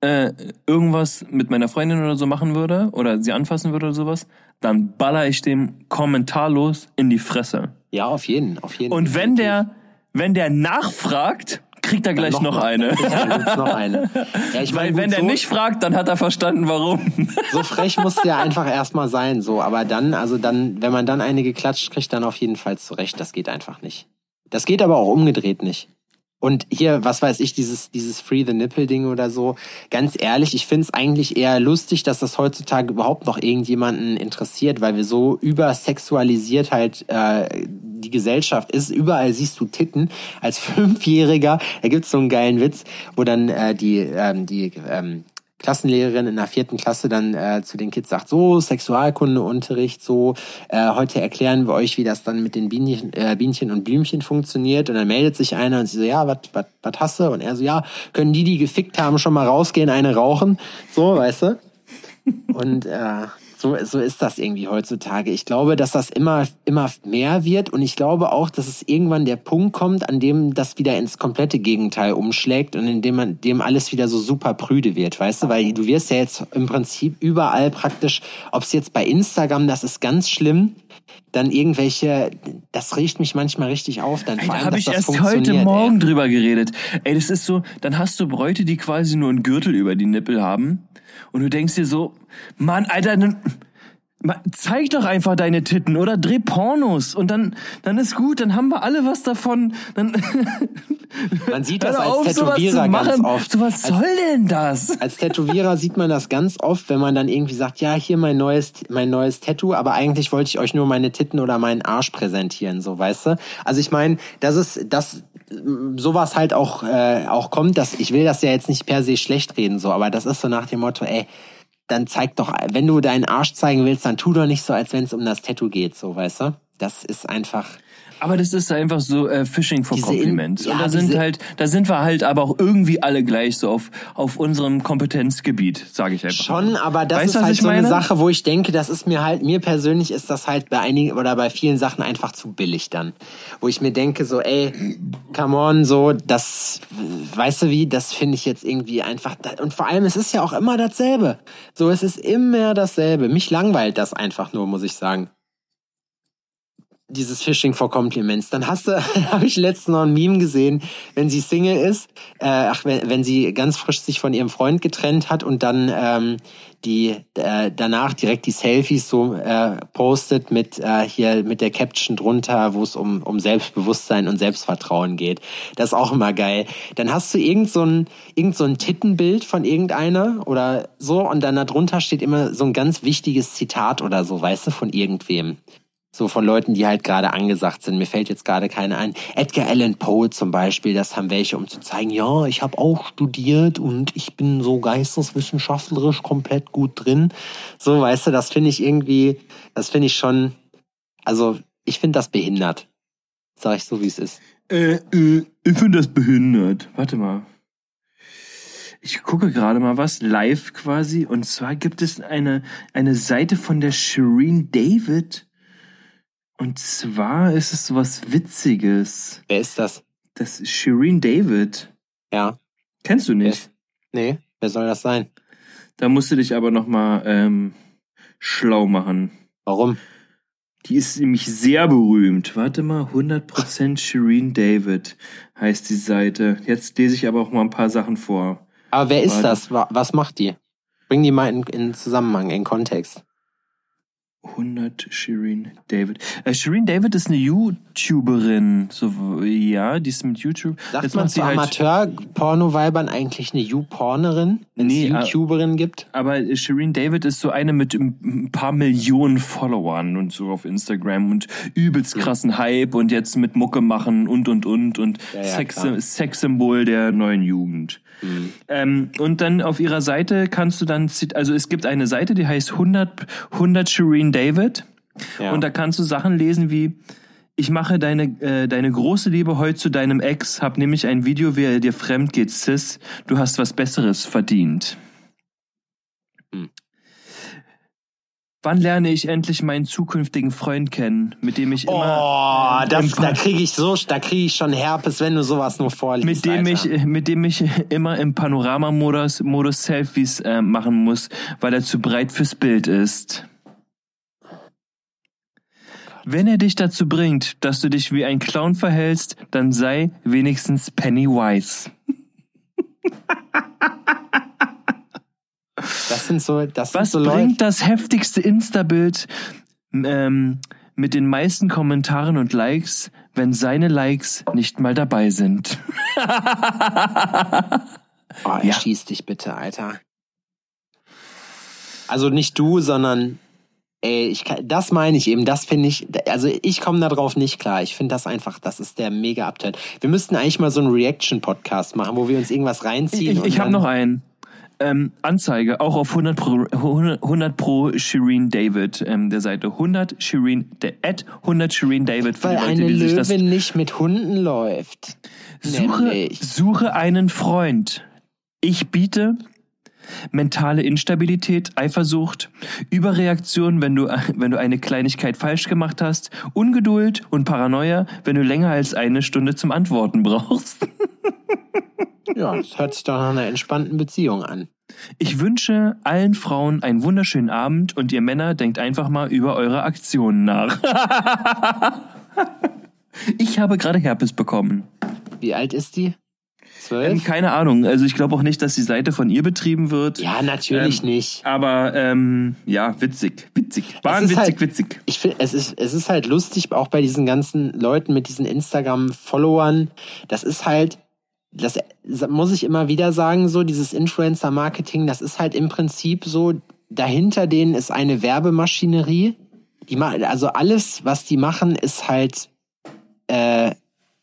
Speaker 2: äh, irgendwas mit meiner Freundin oder so machen würde oder sie anfassen würde oder sowas, dann baller ich dem kommentarlos in die Fresse.
Speaker 1: Ja, auf jeden, auf jeden.
Speaker 2: Und wenn der, wenn der nachfragt, kriegt er gleich noch,
Speaker 1: mal,
Speaker 2: eine.
Speaker 1: Noch eine. Ja, ich
Speaker 2: Weil
Speaker 1: meine,
Speaker 2: wenn
Speaker 1: so,
Speaker 2: nicht fragt, dann hat er verstanden, warum.
Speaker 1: so frech muss der einfach erstmal sein, so. Aber dann, also dann, wenn man dann eine geklatscht kriegt, dann auf jeden Fall zurecht. Das geht einfach nicht. Das geht aber auch umgedreht nicht. Und hier, was weiß ich, dieses, dieses Free the Nipple Ding oder so, ganz ehrlich, ich find's eigentlich eher lustig, dass das heutzutage überhaupt noch irgendjemanden interessiert, weil wir so übersexualisiert halt äh, die Gesellschaft ist. Überall siehst du Titten. Als Fünfjähriger, da gibt's so einen geilen Witz, wo dann äh, die, ähm, die ähm, Klassenlehrerin in der vierten Klasse dann äh, zu den Kids sagt, so Sexualkundeunterricht, so äh, heute erklären wir euch, wie das dann mit den Bienchen, äh, Bienchen und Blümchen funktioniert. Und dann meldet sich einer und sie so, ja, was hast du? Und er so, ja, können die, die gefickt haben, schon mal rausgehen, eine rauchen? So, weißt du? Und äh, so, so ist das irgendwie heutzutage. Ich glaube, dass das immer, immer mehr wird und ich glaube auch, dass es irgendwann der Punkt kommt, an dem das wieder ins komplette Gegenteil umschlägt und in dem man, dem alles wieder so super prüde wird, weißt du? Weil du wirst ja jetzt im Prinzip überall praktisch, ob es jetzt bei Instagram, das ist ganz schlimm, dann irgendwelche, das riecht mich manchmal richtig auf. Dann
Speaker 2: Ey,
Speaker 1: vor
Speaker 2: da habe ich
Speaker 1: das
Speaker 2: erst heute Morgen
Speaker 1: ey.
Speaker 2: drüber geredet. Ey, das ist so, dann hast du Bräute, die quasi nur einen Gürtel über die Nippel haben. Und du denkst dir so, Mann, Alter, zeig doch einfach deine Titten oder dreh Pornos und dann, dann ist gut, dann haben wir alle was davon. Dann,
Speaker 1: Man sieht das als
Speaker 2: auf,
Speaker 1: Tätowierer ganz oft.
Speaker 2: So, was soll denn das?
Speaker 1: Als Tätowierer sieht man das ganz oft, wenn man dann irgendwie sagt, ja, hier mein neues, mein neues Tattoo, aber eigentlich wollte ich euch nur meine Titten oder meinen Arsch präsentieren, so, weißt du? Also ich meine, das ist, das, sowas halt auch, äh, auch kommt, dass, ich will das ja jetzt nicht per se schlecht reden, so, aber das ist so nach dem Motto, ey, dann zeig doch, wenn du deinen Arsch zeigen willst, dann tu doch nicht so, als wenn es um das Tattoo geht, so, weißt du? Das ist einfach,
Speaker 2: Aber das ist einfach so äh, Fishing for
Speaker 1: Diese in-
Speaker 2: Compliments.
Speaker 1: ja,
Speaker 2: und da sind halt, da sind wir halt aber auch irgendwie alle gleich so auf, auf unserem Kompetenzgebiet, sage ich einfach.
Speaker 1: Schon, aber das
Speaker 2: Weißt
Speaker 1: ist halt so eine? Sache, wo ich denke, das ist mir halt, mir persönlich ist das halt bei einigen oder bei vielen Sachen einfach zu billig dann. Wo ich mir denke, so, ey, come on, so, das, weißt du wie, das finde ich jetzt irgendwie einfach, und vor allem, es ist ja auch immer dasselbe. So, es ist immer dasselbe. Mich langweilt das einfach nur, muss ich sagen dieses Fishing for Compliments. Dann hast du, habe ich letztens noch ein Meme gesehen, wenn sie Single ist, äh, ach, wenn, wenn sie ganz frisch sich von ihrem Freund getrennt hat und dann ähm, die äh, danach direkt die Selfies so äh, postet mit äh, hier mit der Caption drunter, wo es um um Selbstbewusstsein und Selbstvertrauen geht. Das ist auch immer geil. Dann hast du irgend so ein irgend so ein Tittenbild von irgendeiner oder so und dann darunter steht immer so ein ganz wichtiges Zitat oder so, weißt du, von irgendwem. So von Leuten, die halt gerade angesagt sind. Mir fällt jetzt gerade keine ein. Edgar Allan Poe zum Beispiel, das haben welche, um zu zeigen, ja, ich habe auch studiert und ich bin so geisteswissenschaftlerisch komplett gut drin. So, weißt du, das finde ich irgendwie, das finde ich schon, also ich finde das behindert. Sag ich so, wie es ist.
Speaker 2: Äh, äh, ich finde das behindert. Warte mal. Ich gucke gerade mal was live quasi. Und zwar gibt es eine, eine Seite von der Shireen David. Und zwar ist es sowas Witziges.
Speaker 1: Wer ist das?
Speaker 2: Das ist Shireen David.
Speaker 1: Ja.
Speaker 2: Kennst du
Speaker 1: Wer
Speaker 2: nicht?
Speaker 1: ist, nee, wer soll das sein?
Speaker 2: Da musst du dich aber nochmal ähm, schlau machen.
Speaker 1: Warum?
Speaker 2: Die ist nämlich sehr berühmt. Warte mal, 100% Shireen David heißt die Seite. Jetzt lese ich aber auch mal ein paar Sachen vor.
Speaker 1: Aber wer ist
Speaker 2: Warte.
Speaker 1: das? Wa- Was macht die? Bring die mal in, in Zusammenhang, in Kontext.
Speaker 2: 100 Shireen David. Äh, Shireen David ist eine YouTuberin. So, ja, die ist mit YouTube.
Speaker 1: Sagt
Speaker 2: Jetzt
Speaker 1: man zu
Speaker 2: halt-
Speaker 1: Amateur-Porno-Weibern eigentlich eine You-Pornerin, wenn es
Speaker 2: Nee, äh,
Speaker 1: YouTuberin gibt?
Speaker 2: Aber Shireen David ist so eine mit ein paar Millionen Followern und so auf Instagram und übelst krassen Hype und jetzt mit Mucke machen und und und und
Speaker 1: Ja, ja,
Speaker 2: Sex. Sexsymbol der neuen Jugend.
Speaker 1: Mhm.
Speaker 2: Ähm, und dann auf ihrer Seite kannst du dann, also es gibt eine Seite, die heißt 100, 100 Shireen David.
Speaker 1: Ja.
Speaker 2: Und da kannst du Sachen lesen wie, ich mache deine, äh, deine große Liebe heute zu deinem Ex, hab nämlich ein Video, wie er dir fremd geht, Sis. Du hast was Besseres verdient.
Speaker 1: Hm.
Speaker 2: Wann lerne ich endlich meinen zukünftigen Freund kennen, mit dem ich immer,
Speaker 1: Oh, das,
Speaker 2: im-
Speaker 1: da kriege ich so, da kriege ich schon Herpes, wenn du sowas nur vorliest.
Speaker 2: mit dem
Speaker 1: Alter.
Speaker 2: ich, mit dem ich immer im Panoramamodus Modus Selfies äh, machen muss, weil er zu breit fürs Bild ist. Wenn er dich dazu bringt, dass du dich wie ein Clown verhältst, dann sei wenigstens Pennywise.
Speaker 1: Das sind so, das
Speaker 2: Was
Speaker 1: sind so
Speaker 2: bringt
Speaker 1: Leute.
Speaker 2: das heftigste Insta-Bild ähm, mit den meisten Kommentaren und Likes, wenn seine Likes nicht mal dabei sind?
Speaker 1: Oh,
Speaker 2: Ja.
Speaker 1: erschieß dich bitte, Alter. Also nicht du, sondern ey, ich kann, das meine ich eben, das finde ich, also ich komme da drauf nicht klar. Ich finde das einfach, das ist der mega Upturn. Wir müssten eigentlich mal so einen Reaction-Podcast machen, wo wir uns irgendwas reinziehen.
Speaker 2: Ich,
Speaker 1: und
Speaker 2: ich habe noch einen. Ähm, Anzeige, auch auf 100 pro, 100 100 pro Shireen David ähm, der Seite. 100 Shireen, der, at 100 Shireen David. für
Speaker 1: Weil
Speaker 2: die Leute,
Speaker 1: eine
Speaker 2: die sich das-
Speaker 1: Löwin nicht mit Hunden läuft.
Speaker 2: Suche,
Speaker 1: Nämlich.
Speaker 2: suche einen Freund. Ich biete mentale Instabilität, Eifersucht, Überreaktion, wenn du, wenn du eine Kleinigkeit falsch gemacht hast, Ungeduld und Paranoia, wenn du länger als eine Stunde zum Antworten brauchst.
Speaker 1: Ja, das hört sich doch nach einer entspannten Beziehung an.
Speaker 2: Ich wünsche allen Frauen einen wunderschönen Abend und ihr Männer denkt einfach mal über eure Aktionen nach. ich habe gerade Herpes bekommen.
Speaker 1: Wie alt ist die?
Speaker 2: Ähm,
Speaker 1: Zwölf?
Speaker 2: keine Ahnung. Also ich glaube auch nicht, dass die Seite von ihr betrieben wird.
Speaker 1: Ja, natürlich
Speaker 2: Ähm,
Speaker 1: nicht.
Speaker 2: Aber ähm, ja, witzig, witzig.
Speaker 1: Es
Speaker 2: Wahnwitzig,
Speaker 1: ist halt-
Speaker 2: witzig.
Speaker 1: Ich finde, es ist, es ist halt lustig, auch bei diesen ganzen Leuten mit diesen Instagram-Followern. Das ist halt, das muss ich immer wieder sagen, so dieses Influencer-Marketing, das ist halt im Prinzip so, dahinter denen ist eine Werbemaschinerie. Die also alles, was die machen, ist halt äh,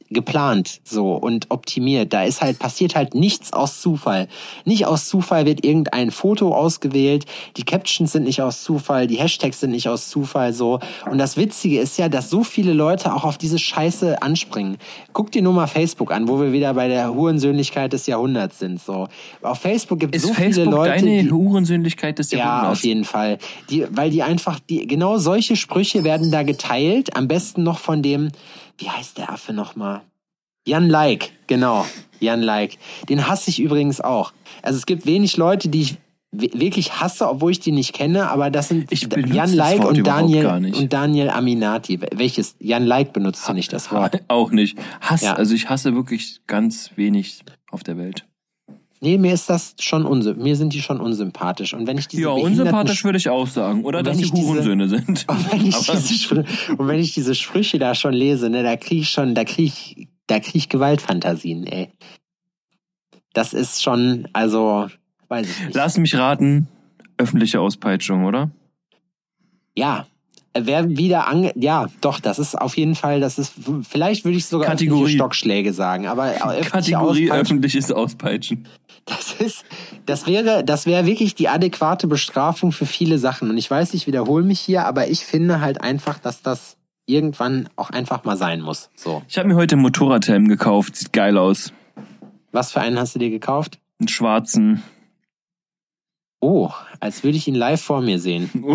Speaker 1: geplant so und optimiert. Da ist halt passiert halt nichts aus Zufall. Nicht aus Zufall wird irgendein Foto ausgewählt, die Captions sind nicht aus Zufall, die Hashtags sind nicht aus Zufall so. Und das Witzige ist ja, dass so viele Leute auch auf diese Scheiße anspringen. Guck dir nur mal Facebook an, wo wir wieder bei der Hurensöhnlichkeit des Jahrhunderts sind. So auf Facebook gibt es so
Speaker 2: Facebook
Speaker 1: viele Leute,
Speaker 2: deine
Speaker 1: die,
Speaker 2: Hurensöhnlichkeit des
Speaker 1: ja,
Speaker 2: Jahrhunderts?
Speaker 1: auf jeden Fall. Die, weil die einfach, die, genau solche Sprüche werden da geteilt. Am besten noch von dem, wie heißt der Affe nochmal? Jan Like, genau. Jan Like. Den hasse ich übrigens auch. Also es gibt wenig Leute, die ich wi- wirklich hasse, obwohl ich die nicht kenne, aber das sind Jan Like und Daniel und Daniel Aminati. Welches? Jan Like benutzt du nicht das Wort.
Speaker 2: Auch nicht. Hass,
Speaker 1: Ja.
Speaker 2: also ich hasse wirklich ganz wenig auf der Welt.
Speaker 1: Nee, mir ist das schon unsym mir sind die schon unsympathisch. Und wenn ich diese
Speaker 2: Ja, unsympathisch würde ich auch sagen. Oder dass sie
Speaker 1: ich diese-
Speaker 2: Hurensöhne sind.
Speaker 1: Und wenn ich,
Speaker 2: Aber-
Speaker 1: diese Sprüche, und wenn ich diese Sprüche da schon lese, ne, da kriege ich schon, da kriege ich, da kriege ich Gewaltfantasien, ey. Das ist schon, also, weiß ich nicht.
Speaker 2: Lass mich raten, öffentliche Auspeitschung, oder?
Speaker 1: Ja. Wer wieder ange, ja, doch, das ist auf jeden Fall, das ist, vielleicht würde ich sogar
Speaker 2: Kategorie.
Speaker 1: Stockschläge sagen, aber öffentliche
Speaker 2: Kategorie öffentliches Auspeitschen.
Speaker 1: Das ist, das wäre, das wäre wirklich die adäquate Bestrafung für viele Sachen. Und ich weiß, ich wiederhole mich hier, aber ich finde halt einfach, dass das irgendwann auch einfach mal sein muss. So.
Speaker 2: Ich habe mir heute einen Motorradhelm gekauft. Sieht geil aus.
Speaker 1: Was für einen hast du dir gekauft?
Speaker 2: Einen schwarzen.
Speaker 1: Oh, als würde ich ihn live vor mir sehen.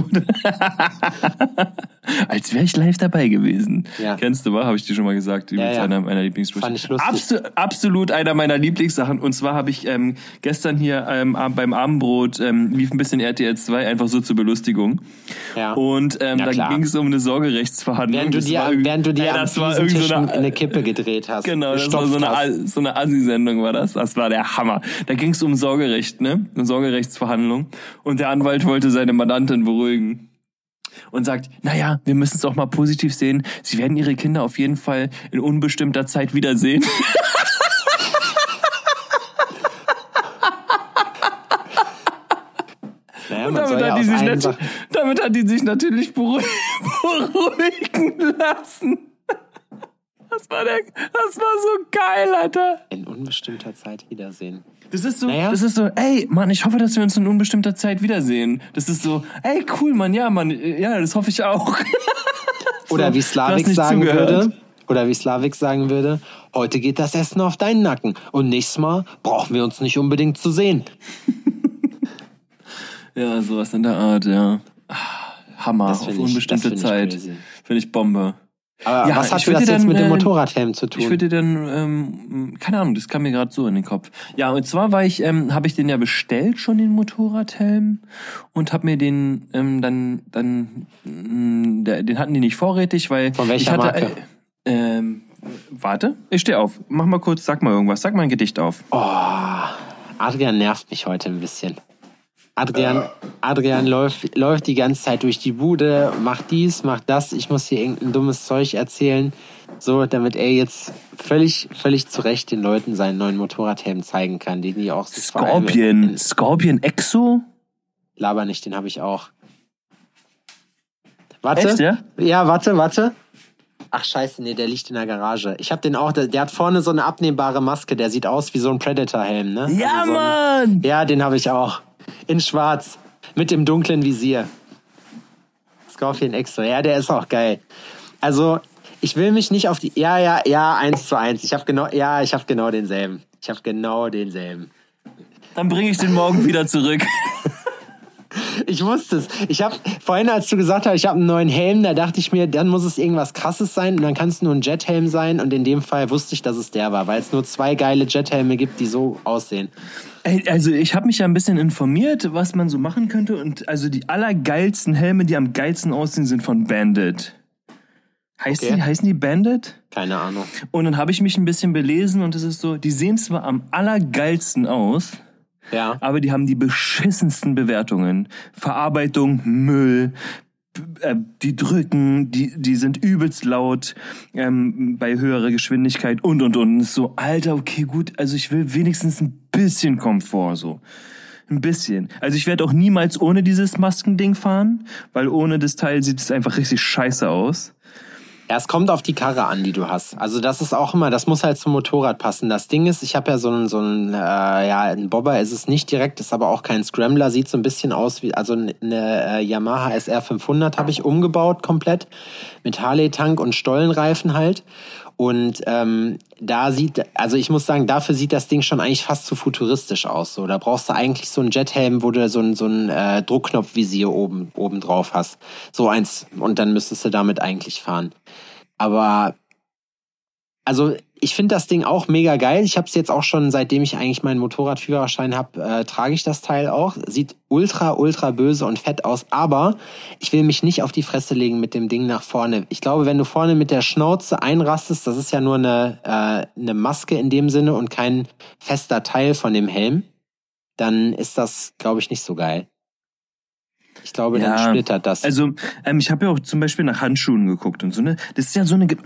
Speaker 2: Als wäre ich live dabei gewesen.
Speaker 1: Ja.
Speaker 2: Kennst du, wa? Habe ich dir schon mal gesagt. Übrigens
Speaker 1: ja.
Speaker 2: einer meiner
Speaker 1: lustig.
Speaker 2: Absu absolut einer meiner Lieblingssachen. Und zwar habe ich ähm, gestern hier ähm, beim Abendbrot ähm, lief ein bisschen RTL 2 einfach so zur Belustigung.
Speaker 1: Ja.
Speaker 2: Und ähm,
Speaker 1: Ja,
Speaker 2: da ging es um eine Sorgerechtsverhandlung.
Speaker 1: während du dir,
Speaker 2: war
Speaker 1: während du dir am
Speaker 2: das war so
Speaker 1: eine, eine Kippe gedreht hast.
Speaker 2: Genau, das war so eine, so eine Assi-Sendung war das. Das war der Hammer. Da ging es um Sorgerecht, ne? Eine Sorgerechtsverhandlung. Und der Anwalt wollte seine Mandantin beruhigen. Und sagt, naja, wir müssen es auch mal positiv sehen. Sie werden ihre Kinder auf jeden Fall in unbestimmter Zeit wiedersehen.
Speaker 1: Naja,
Speaker 2: Und damit,
Speaker 1: ja
Speaker 2: hat die sich damit hat die sich natürlich beruh beruhigen lassen. Das war, der, das war so geil, Alter.
Speaker 1: in unbestimmter Zeit wiedersehen.
Speaker 2: Das ist so,
Speaker 1: Naja.
Speaker 2: das ist so, ey, Mann, ich hoffe, dass wir uns in unbestimmter Zeit wiedersehen. Das ist so, ey, cool, Mann, ja, Mann, ja, das hoffe ich auch.
Speaker 1: Oder
Speaker 2: So,
Speaker 1: wie Slavik sagen
Speaker 2: zugehört.
Speaker 1: würde, oder wie Slavik sagen würde, heute geht das Essen auf deinen Nacken und nächstes Mal brauchen wir uns nicht unbedingt zu sehen.
Speaker 2: Ja, sowas in der Art, ja. Ah, Hammer,
Speaker 1: Das
Speaker 2: auf unbestimmte Zeit. Finde ich Bombe.
Speaker 1: Aber
Speaker 2: Ja,
Speaker 1: was hat das jetzt
Speaker 2: dann,
Speaker 1: mit dem
Speaker 2: äh,
Speaker 1: Motorradhelm zu tun?
Speaker 2: Ich würde dann, ähm, keine Ahnung, das kam mir gerade so in den Kopf. Ja, und zwar war ich, ähm, habe ich den ja bestellt schon den Motorradhelm und habe mir den ähm, dann, dann, mh, der, den hatten die nicht vorrätig, weil
Speaker 1: Von welcher
Speaker 2: ich hatte,
Speaker 1: Marke?
Speaker 2: Äh, ähm, warte, ich stehe auf. Mach mal kurz, sag mal irgendwas, sag mal ein Gedicht auf.
Speaker 1: Adrian nervt mich heute ein bisschen. Adrian, Adrian läuft, läuft die ganze Zeit durch die Bude, macht dies, macht das. Ich muss hier irgendein dummes Zeug erzählen, so damit er jetzt völlig, völlig zu Recht den Leuten seinen neuen Motorradhelm zeigen kann, den die auch allem
Speaker 2: Scorpion, Scorpion Exo?
Speaker 1: Laber nicht, den habe ich auch. Warte.
Speaker 2: Echt, ja?
Speaker 1: Ja, warte, warte. Ach scheiße, nee, der liegt in der Garage. Ich habe den auch, der, der hat vorne so eine abnehmbare Maske, der sieht aus wie so ein Predator-Helm, ne?
Speaker 2: Ja,
Speaker 1: Also so ein,
Speaker 2: Mann!
Speaker 1: Ja, den habe ich auch. In schwarz. Mit dem dunklen Visier. Scorpion Extra. Ja, der ist auch geil. Also, ich will mich nicht auf die. Ja, ja, ja, eins zu eins. Ich habe genau. Ja, ich habe genau denselben. Ich habe genau denselben.
Speaker 2: Dann bringe ich den morgen wieder zurück.
Speaker 1: Ich wusste es. Ich habe vorhin, als du gesagt hast, ich habe einen neuen Helm, da dachte ich mir, dann muss es irgendwas Krasses sein und dann kann es nur ein Jethelm sein und in dem Fall wusste ich, dass es der war, weil es nur zwei geile Jethelme gibt, die so aussehen.
Speaker 2: Also ich habe mich ja ein bisschen informiert, was man so machen könnte und also die allergeilsten Helme, die am geilsten aussehen, sind von Bandit. Heißt
Speaker 1: Okay.
Speaker 2: die, heißen die Bandit?
Speaker 1: Keine Ahnung.
Speaker 2: Und dann habe ich mich ein bisschen belesen und es ist so, die sehen zwar am allergeilsten aus,
Speaker 1: Ja.
Speaker 2: aber die haben die beschissensten Bewertungen. Verarbeitung, Müll, äh, die drücken, die, die sind übelst laut ähm, bei höherer Geschwindigkeit und und und. So, Alter, okay, gut, also ich will wenigstens ein bisschen Komfort so. Ein bisschen. Also ich werde auch niemals ohne dieses Maskending fahren, weil ohne das Teil sieht es einfach richtig scheiße aus.
Speaker 1: Ja, es kommt auf die Karre an, die du hast. Also das ist auch immer, das muss halt zum Motorrad passen. Das Ding ist, ich habe ja so ein, so ein, äh, ja, ein Bobber ist es nicht direkt, ist aber auch kein Scrambler, sieht so ein bisschen aus wie, also eine äh, Yamaha SR 500 habe ich umgebaut komplett mit Harley-Tank und Stollenreifen halt. Und ähm, da sieht, also ich muss sagen, dafür sieht das Ding schon eigentlich fast zu futuristisch aus. So, da brauchst du eigentlich so einen Jethelm, wo du so ein, so ein äh, Druckknopfvisier oben, oben drauf hast. So eins. Und dann müsstest du damit eigentlich fahren. Aber also ich finde das Ding auch mega geil. Ich habe es jetzt auch schon, seitdem ich eigentlich meinen Motorradführerschein habe, äh, trage ich das Teil auch. Sieht ultra, ultra böse und fett aus. Aber ich will mich nicht auf die Fresse legen mit dem Ding nach vorne. Ich glaube, wenn du vorne mit der Schnauze einrastest, das ist ja nur eine, äh, eine Maske in dem Sinne und kein fester Teil von dem Helm, dann ist das, glaube ich, nicht so geil. Ich glaube, dann
Speaker 2: Ja,
Speaker 1: splittert das.
Speaker 2: Also, ähm, ich habe ja auch zum Beispiel nach Handschuhen geguckt und so, ne? Das ist ja so eine. Ge-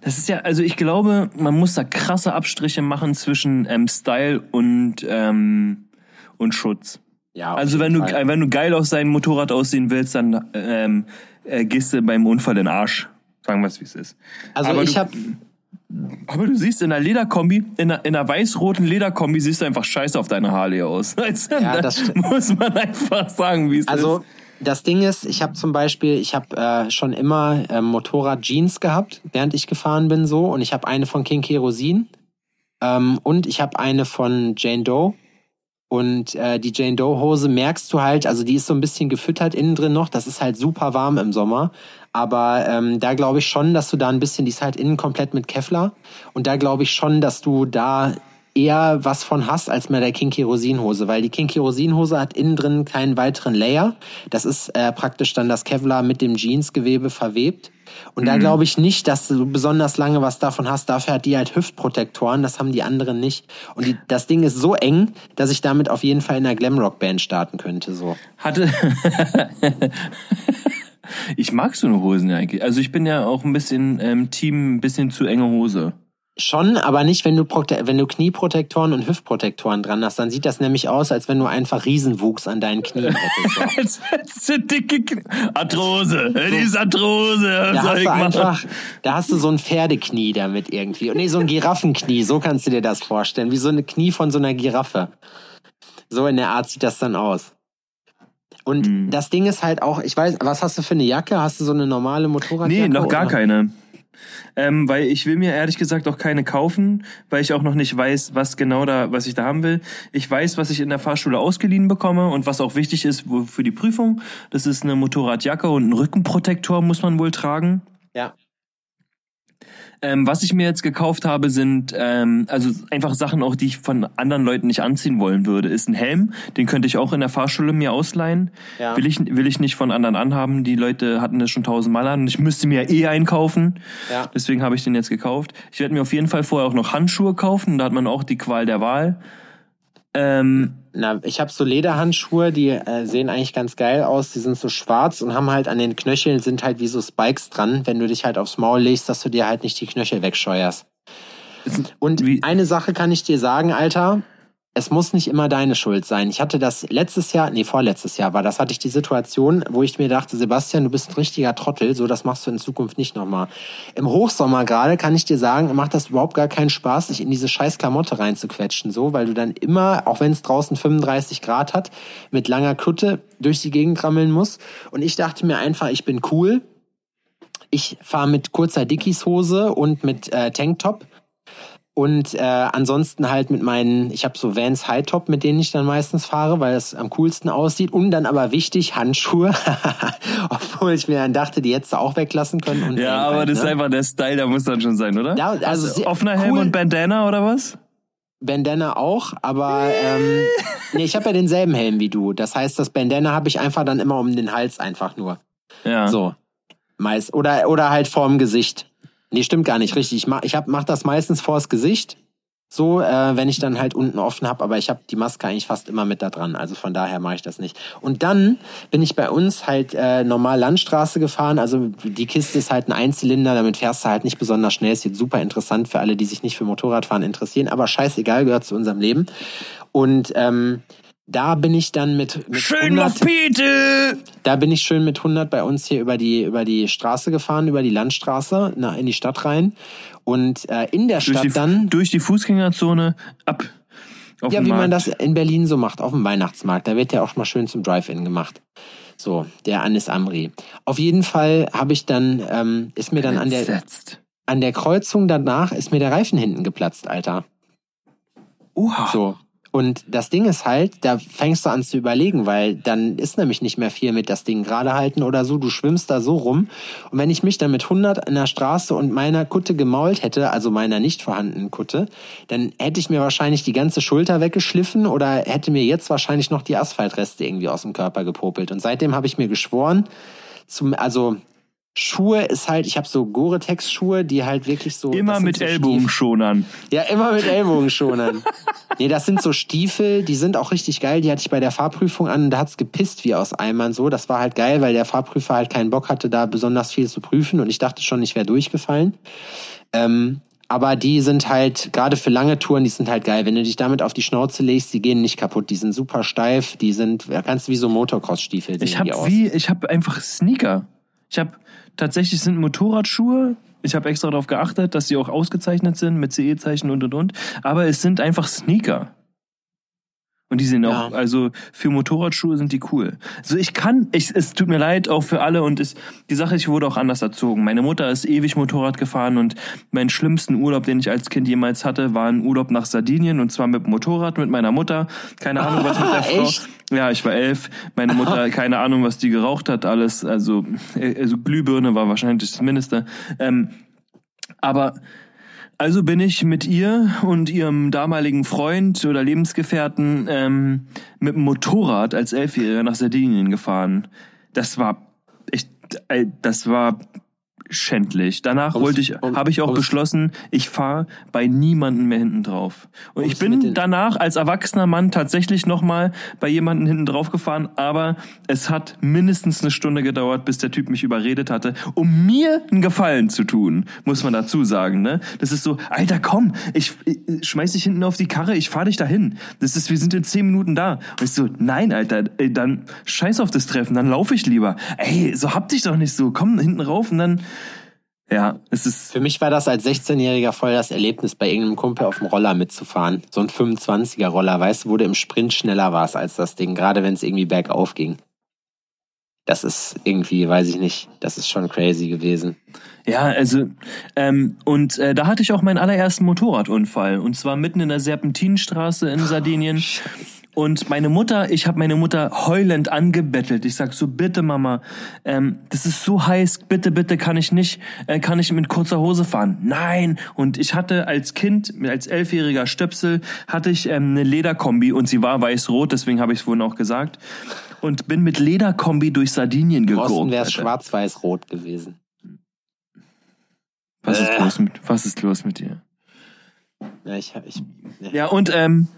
Speaker 2: Das ist ja, also ich glaube, man muss da krasse Abstriche machen zwischen ähm, Style und, ähm, und Schutz.
Speaker 1: ja, auf
Speaker 2: Also wenn du,
Speaker 1: Fall.
Speaker 2: wenn du geil aus deinem Motorrad aussehen willst, dann ähm, äh, gehst du beim Unfall in den Arsch. Sagen wir es, wie es ist.
Speaker 1: also
Speaker 2: aber
Speaker 1: ich habe
Speaker 2: Aber du siehst in der Lederkombi, in der, in der weiß-roten Lederkombi siehst du einfach scheiße auf deiner Harley aus. Also,
Speaker 1: Ja, das
Speaker 2: muss man einfach sagen, wie es
Speaker 1: Also
Speaker 2: ist.
Speaker 1: das Ding ist, ich habe zum Beispiel, ich habe äh, schon immer ähm, Motorrad-Jeans gehabt, während ich gefahren bin so. Und ich habe eine von King Kerosin ähm, und ich habe eine von Jane Doe. Und äh, die Jane Doe Hose merkst du halt, also die ist so ein bisschen gefüttert innen drin noch. Das ist halt super warm im Sommer. Aber ähm, da glaube ich schon, dass du da ein bisschen, die ist halt innen komplett mit Kevlar. Und da glaube ich schon, dass du da eher was von hast als mit der Kinky Rosin-Hose, weil die Kinky Rosin-Hose hat innen drin keinen weiteren Layer. Das ist äh, praktisch dann das Kevlar mit dem Jeansgewebe verwebt. Und da glaube ich nicht, dass du besonders lange was davon hast. Dafür hat die halt Hüftprotektoren, das haben die anderen nicht. Und die, das Ding ist so eng, dass ich damit auf jeden Fall in einer Glamrock-Band starten könnte. So.
Speaker 2: Hatte. ich mag so eine Hosen eigentlich. Also ich bin ja auch ein bisschen ähm, Team, ein bisschen zu enge Hose.
Speaker 1: Schon, aber nicht, wenn du, Prote wenn du Knieprotektoren und Hüftprotektoren dran hast. Dann sieht das nämlich aus, als wenn du einfach Riesenwuchs an deinen Knien hättest.
Speaker 2: Als hättest du dicke Knie. Arthrose. Die ist Arthrose.
Speaker 1: Da hast du einfach, da hast du so ein Pferdeknie damit irgendwie. Und nee, so ein Giraffenknie, so kannst du dir das vorstellen. Wie so eine Knie von so einer Giraffe. So in der Art sieht das dann aus. Und
Speaker 2: Mhm.
Speaker 1: das Ding ist halt auch, ich weiß, was hast du für eine Jacke? Hast du so eine normale Motorradjacke?
Speaker 2: Nee, noch gar
Speaker 1: oder?
Speaker 2: keine. Ähm, weil ich will mir ehrlich gesagt auch keine kaufen, weil ich auch noch nicht weiß, was genau da, was ich da haben will. Ich weiß, was ich in der Fahrschule ausgeliehen bekomme und was auch wichtig ist für die Prüfung. Das ist eine Motorradjacke und ein Rückenprotektor muss man wohl tragen.
Speaker 1: Ja.
Speaker 2: Ähm, was ich mir jetzt gekauft habe, sind ähm, also einfach Sachen auch, die ich von anderen Leuten nicht anziehen wollen würde. Ist ein Helm, den könnte ich auch in der Fahrschule mir ausleihen.
Speaker 1: Ja.
Speaker 2: Will ich will ich nicht von anderen anhaben. Die Leute hatten das schon tausendmal an. und Ich müsste mir eh einkaufen.
Speaker 1: Ja.
Speaker 2: Deswegen habe ich den jetzt gekauft. Ich werde mir auf jeden Fall vorher auch noch Handschuhe kaufen. Da hat man auch die Qual der Wahl. Ähm,
Speaker 1: Na, ich habe so Lederhandschuhe, die äh, sehen eigentlich ganz geil aus. Die sind so schwarz und haben halt an den Knöcheln sind halt wie so Spikes dran, wenn du dich halt aufs Maul legst, dass du dir halt nicht die Knöchel wegscheuerst. Und eine Sache kann ich dir sagen, Alter. Es muss nicht immer deine Schuld sein. Ich hatte das letztes Jahr, nee, vorletztes Jahr war das, hatte ich die Situation, wo ich mir dachte, Sebastian, du bist ein richtiger Trottel, so das machst du in Zukunft nicht nochmal. Im Hochsommer gerade kann ich dir sagen, macht das überhaupt gar keinen Spaß, sich in diese scheiß Klamotte reinzuquetschen, so, weil du dann immer, auch wenn es draußen 35 Grad hat, mit langer Kutte durch die Gegend rammeln musst. Und ich dachte mir einfach, ich bin cool. Ich fahre mit kurzer Dickies-Hose und mit äh, Tanktop Und äh, ansonsten halt mit meinen, ich habe so Vans High Top, mit denen ich dann meistens fahre, weil es am coolsten aussieht. Und dann aber wichtig, Handschuhe. Obwohl ich mir dann dachte, die hättest du auch weglassen können. Und
Speaker 2: Ja, aber
Speaker 1: halt,
Speaker 2: das ist
Speaker 1: ne?
Speaker 2: einfach der Style, der muss dann schon sein, oder?
Speaker 1: Ja, also sehr
Speaker 2: Offener Helm
Speaker 1: cool.
Speaker 2: und Bandana oder was?
Speaker 1: Bandana auch, aber ähm, nee, ich habe ja denselben Helm wie du. Das heißt, das Bandana habe ich einfach dann immer um den Hals einfach nur.
Speaker 2: Ja.
Speaker 1: So. Meist. Oder, oder halt vorm Gesicht. Nee, stimmt gar nicht richtig. Ich mach, ich hab, mach das meistens vors Gesicht. So, äh, wenn ich dann halt unten offen habe, aber ich habe die Maske eigentlich fast immer mit da dran. Also von daher mache ich das nicht. Und dann bin ich bei uns halt äh, normal Landstraße gefahren. Also die Kiste ist halt ein Einzylinder, damit fährst du halt nicht besonders schnell. Ist jetzt super interessant für alle, die sich nicht für Motorradfahren interessieren, aber scheißegal, gehört zu unserem Leben. Und ähm, da bin ich dann mit, mit
Speaker 2: Schön
Speaker 1: 100
Speaker 2: auf Pete!
Speaker 1: da bin ich schön mit 100 bei uns hier über die über die Straße gefahren, über die Landstraße nach, in die Stadt rein und äh, in der
Speaker 2: Durch
Speaker 1: Stadt
Speaker 2: die,
Speaker 1: dann
Speaker 2: durch die Fußgängerzone ab. Auf
Speaker 1: ja,
Speaker 2: den
Speaker 1: wie man
Speaker 2: Markt.
Speaker 1: das in Berlin so macht, auf dem Weihnachtsmarkt. Da wird ja auch mal schön zum Drive-In gemacht. So, der Anis Amri. Auf jeden Fall habe ich dann, ähm, ist mir dann an der, an der Kreuzung danach, ist mir der Reifen hinten geplatzt, Alter.
Speaker 2: Oha.
Speaker 1: So. Und das Ding ist halt, da fängst du an zu überlegen, weil dann ist nämlich nicht mehr viel mit das Ding gerade halten oder so. Du schwimmst da so rum. Und wenn ich mich dann mit 100 in der Straße und meiner Kutte gemault hätte, also meiner nicht vorhandenen Kutte, dann hätte ich mir wahrscheinlich die ganze Schulter weggeschliffen oder hätte mir jetzt wahrscheinlich noch die Asphaltreste irgendwie aus dem Körper gepopelt. Und seitdem habe ich mir geschworen, zum, also Schuhe ist halt, ich habe so Gore-Tex-Schuhe, die halt wirklich so.
Speaker 2: Immer mit
Speaker 1: so
Speaker 2: Ellbogenschonern.
Speaker 1: ja, immer mit Ellbogenschonern. nee, das sind so Stiefel, die sind auch richtig geil. Die hatte ich bei der Fahrprüfung an und da hat's gepisst wie aus Eimern so. Das war halt geil, weil der Fahrprüfer halt keinen Bock hatte, da besonders viel zu prüfen und ich dachte schon, ich wäre durchgefallen. Ähm, aber die sind halt, gerade für lange Touren, die sind halt geil. Wenn du dich damit auf die Schnauze legst, die gehen nicht kaputt. Die sind super steif, die sind ja, ganz wie so Motocross-Stiefel
Speaker 2: Ich habe wie, ich habe einfach Sneaker. Ich habe tatsächlich sind Motorradschuhe. Ich habe extra darauf geachtet, dass sie auch ausgezeichnet sind mit CE-Zeichen und und und. Aber es sind einfach Sneaker. Und die sind auch,
Speaker 1: Ja.
Speaker 2: also für Motorradschuhe sind die cool. Also ich kann, ich, es tut mir leid auch für alle und es, die Sache, ich wurde auch anders erzogen. Meine Mutter ist ewig Motorrad gefahren und meinen schlimmsten Urlaub, den ich als Kind jemals hatte, war ein Urlaub nach Sardinien und zwar mit Motorrad mit meiner Mutter. Keine Ahnung, was mit der Frau.
Speaker 1: Echt?
Speaker 2: Ja, ich war elf. Meine Mutter, keine Ahnung, was die geraucht hat, alles. Also, äh, also Glühbirne war wahrscheinlich das Mindeste. Ähm, aber also bin ich mit ihr und ihrem damaligen Freund oder Lebensgefährten ähm, mit dem Motorrad als Elfjähriger nach Sardinien gefahren. Das war echt, äh, das war schändlich. Danach
Speaker 1: Ums-
Speaker 2: wollte ich, habe ich auch
Speaker 1: ums-
Speaker 2: beschlossen, ich fahre bei niemandem mehr hinten drauf. Und ich bin danach als erwachsener Mann tatsächlich nochmal bei jemandem hinten drauf gefahren, aber es hat mindestens eine Stunde gedauert, bis der Typ mich überredet hatte, um mir einen Gefallen zu tun, muss man dazu sagen. Ne? Das ist so, Alter, komm, ich, ich schmeiß dich hinten auf die Karre, ich fahr dich dahin. Das ist, wir sind in zehn Minuten da. Und ich so, nein, Alter, ey, dann scheiß auf das Treffen, dann laufe ich lieber. Ey, so hab dich doch nicht so, komm hinten rauf und dann, ja, es ist,
Speaker 1: Für mich war das als 16-Jähriger voll das Erlebnis, bei irgendeinem Kumpel auf dem Roller mitzufahren. So ein 25er Roller, weißt du, wo du im Sprint schneller warst als das Ding, gerade wenn es irgendwie bergauf ging. Das ist irgendwie, weiß ich nicht, das ist schon crazy gewesen.
Speaker 2: Ja, also ähm, und äh, da hatte ich auch meinen allerersten Motorradunfall und zwar mitten in der Serpentinenstraße in Sardinien. Und meine Mutter, ich habe meine Mutter heulend angebettelt. Ich sag so, bitte Mama, ähm, das ist so heiß, bitte, bitte kann ich nicht, äh, kann ich mit kurzer Hose fahren? Nein. Und ich hatte als Kind, als elfjähriger Stöpsel, hatte ich ähm, eine Lederkombi und sie war weiß-rot, deswegen habe ich es vorhin auch gesagt. Und bin mit Lederkombi durch Sardinien
Speaker 1: Im Osten wäre schwarz-weiß-rot gewesen.
Speaker 2: Was ist
Speaker 1: Äh.
Speaker 2: los mit, was ist los mit dir?
Speaker 1: Ja, ich, ich, ja.
Speaker 2: Ja, und ähm,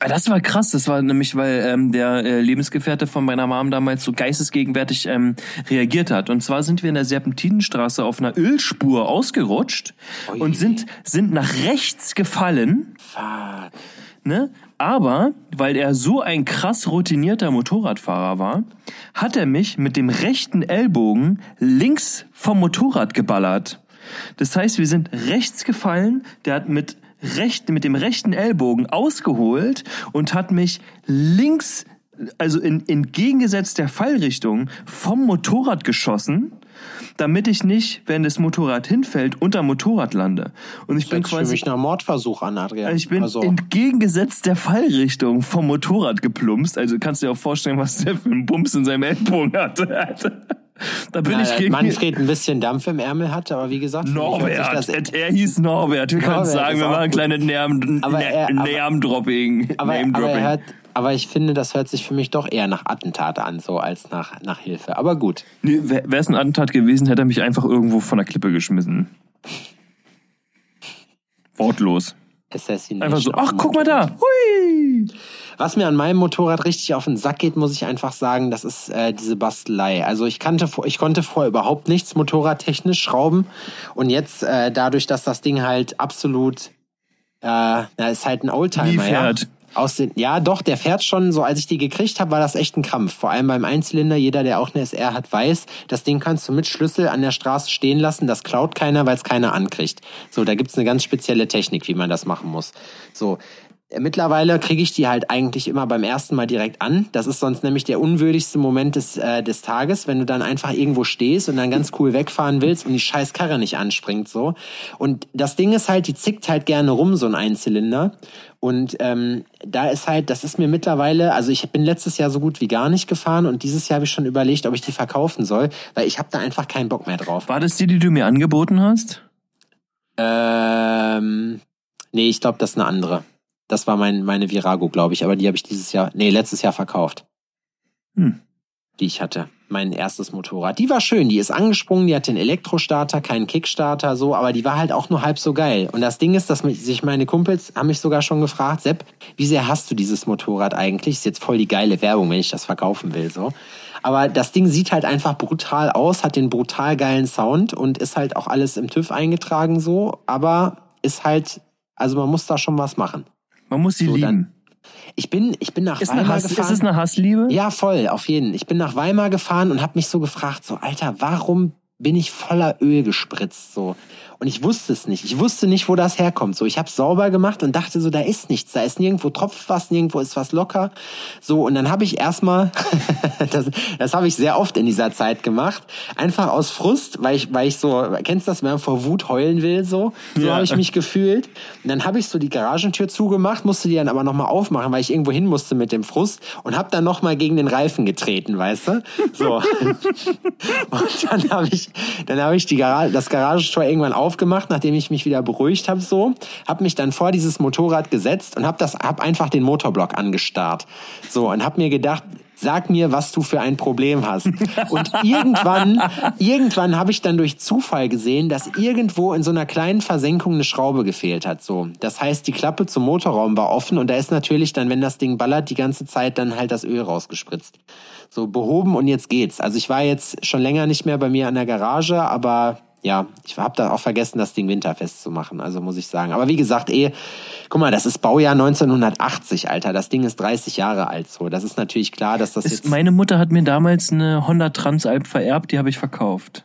Speaker 2: das war krass. Das war nämlich, weil ähm, der äh, Lebensgefährte von meiner Mom damals so geistesgegenwärtig ähm, reagiert hat. Und zwar sind wir in der Serpentinenstraße auf einer Ölspur ausgerutscht
Speaker 1: Ui.
Speaker 2: und sind sind nach rechts gefallen.
Speaker 1: Fuck.
Speaker 2: Ne? Aber weil er so ein krass routinierter Motorradfahrer war, hat er mich mit dem rechten Ellbogen links vom Motorrad geballert. Das heißt, wir sind rechts gefallen, der hat mit, recht, mit dem rechten Ellbogen ausgeholt und hat mich links also in, entgegengesetzt der Fallrichtung vom Motorrad geschossen, damit ich nicht, wenn das Motorrad hinfällt, unter Motorrad lande. Und ich
Speaker 1: Das
Speaker 2: bin quasi
Speaker 1: mich nach Mordversuch an, Adrian.
Speaker 2: ich bin
Speaker 1: also,
Speaker 2: entgegengesetzt der Fallrichtung vom Motorrad geplumpst. Also kannst du dir auch vorstellen, was der für einen Bums in seinem Ellbogen hatte. Da bin ich
Speaker 1: äh,
Speaker 2: gegen
Speaker 1: Manfred ein bisschen Dampf im Ärmel hatte, aber wie gesagt,
Speaker 2: Norbert. Er, hieß Norbert. Wir können sagen, wir machen eine
Speaker 1: gut.
Speaker 2: kleine Name-
Speaker 1: Aber er- aber-
Speaker 2: Name-Dropping. Name-Dropping.
Speaker 1: er hört, aber ich finde, das hört sich für mich doch eher nach Attentat an, so als nach, nach Hilfe. Aber gut.
Speaker 2: Nee, Wäre es ein Attentat gewesen, hätte er mich einfach irgendwo von der Klippe geschmissen. Wortlos. Einfach so, ach, guck mal da. Hui.
Speaker 1: Was mir an meinem Motorrad richtig auf den Sack geht, muss ich einfach sagen, das ist äh, diese Bastelei. Also ich kannte, ich konnte vorher überhaupt nichts motorradtechnisch schrauben und jetzt äh, dadurch, dass das Ding halt absolut, äh, na, ist halt ein Oldtimer,
Speaker 2: Nie
Speaker 1: ja. Aus den, ja, doch, der fährt schon so. Als ich die gekriegt habe, war das echt ein Kampf. Vor allem beim Einzylinder. Jeder, der auch eine SR hat, weiß, das Ding kannst du mit Schlüssel an der Straße stehen lassen. Das klaut keiner, weil es keiner ankriegt. So, da gibt's eine ganz spezielle Technik, wie man das machen muss. So. Mittlerweile kriege ich die halt eigentlich immer beim ersten Mal direkt an. Das ist sonst nämlich der unwürdigste Moment des, äh, des Tages, wenn du dann einfach irgendwo stehst und dann ganz cool wegfahren willst und die scheiß Karre nicht anspringt so. Und das Ding ist halt, die zickt halt gerne rum, so ein Einzylinder. Und ähm, da ist halt, das ist mir mittlerweile, also ich bin letztes Jahr so gut wie gar nicht gefahren und dieses Jahr habe ich schon überlegt, ob ich die verkaufen soll, weil ich habe da einfach keinen Bock mehr drauf.
Speaker 2: War das die, die du mir angeboten hast?
Speaker 1: Ähm, nee, ich glaube, das ist eine andere. Das war mein, meine Virago, glaube ich, aber die habe ich dieses Jahr, nee, letztes Jahr verkauft.
Speaker 2: Hm.
Speaker 1: Die ich hatte. Mein erstes Motorrad. Die war schön, die ist angesprungen, die hat den Elektrostarter, keinen Kickstarter, so, aber die war halt auch nur halb so geil. Und das Ding ist, dass mich, sich meine Kumpels haben mich sogar schon gefragt, Sepp, wie sehr hast du dieses Motorrad eigentlich? Ist jetzt voll die geile Werbung, wenn ich das verkaufen will, so. Aber das Ding sieht halt einfach brutal aus, hat den brutal geilen Sound und ist halt auch alles im TÜV eingetragen so, aber ist halt, also man muss da schon was machen.
Speaker 2: Man muss sie
Speaker 1: So,
Speaker 2: lieben.
Speaker 1: dann- Ich bin, ich bin nach
Speaker 2: Ist,
Speaker 1: Weimar
Speaker 2: Hass, ist
Speaker 1: gefahren.
Speaker 2: es eine Hassliebe?
Speaker 1: Ja, voll, auf jeden. Ich bin nach Weimar gefahren und habe mich so gefragt, so Alter, warum bin ich voller Öl gespritzt so? Und ich wusste es nicht. Ich wusste nicht, wo das herkommt. So, ich habe sauber gemacht und dachte so, da ist nichts. Da ist nirgendwo tropft was, nirgendwo ist was locker. So und dann habe ich erstmal, das, das habe ich sehr oft in dieser Zeit gemacht, einfach aus Frust, weil ich, weil ich so, kennst du das, wenn man vor Wut heulen will, so, so
Speaker 2: Ja.
Speaker 1: habe ich mich gefühlt. Und dann habe ich so die Garagentür zugemacht, musste die dann aber nochmal aufmachen, weil ich irgendwo hin musste mit dem Frust und habe dann nochmal gegen den Reifen getreten, weißt du? So. und dann habe ich, dann habe ich die Gara das Garagentor irgendwann aufgemacht, nachdem ich mich wieder beruhigt habe, so, habe mich dann vor dieses Motorrad gesetzt und habe das, habe einfach den Motorblock angestarrt, so und habe mir gedacht, sag mir, was du für ein Problem hast. Und irgendwann, irgendwann habe ich dann durch Zufall gesehen, dass irgendwo in so einer kleinen Versenkung eine Schraube gefehlt hat. So, das heißt, die Klappe zum Motorraum war offen und da ist natürlich dann, wenn das Ding ballert, die ganze Zeit dann halt das Öl rausgespritzt. So behoben und jetzt geht's. Also ich war jetzt schon länger nicht mehr bei mir an der Garage, aber ja, ich habe da auch vergessen, das Ding winterfest zu machen, also muss ich sagen. Aber wie gesagt, eh, guck mal, das ist Baujahr 1980, Alter. Das Ding ist 30 Jahre alt, so. Das ist natürlich klar, dass das
Speaker 2: Ist,
Speaker 1: jetzt.
Speaker 2: meine Mutter hat mir damals eine Honda Transalp vererbt, die habe ich verkauft.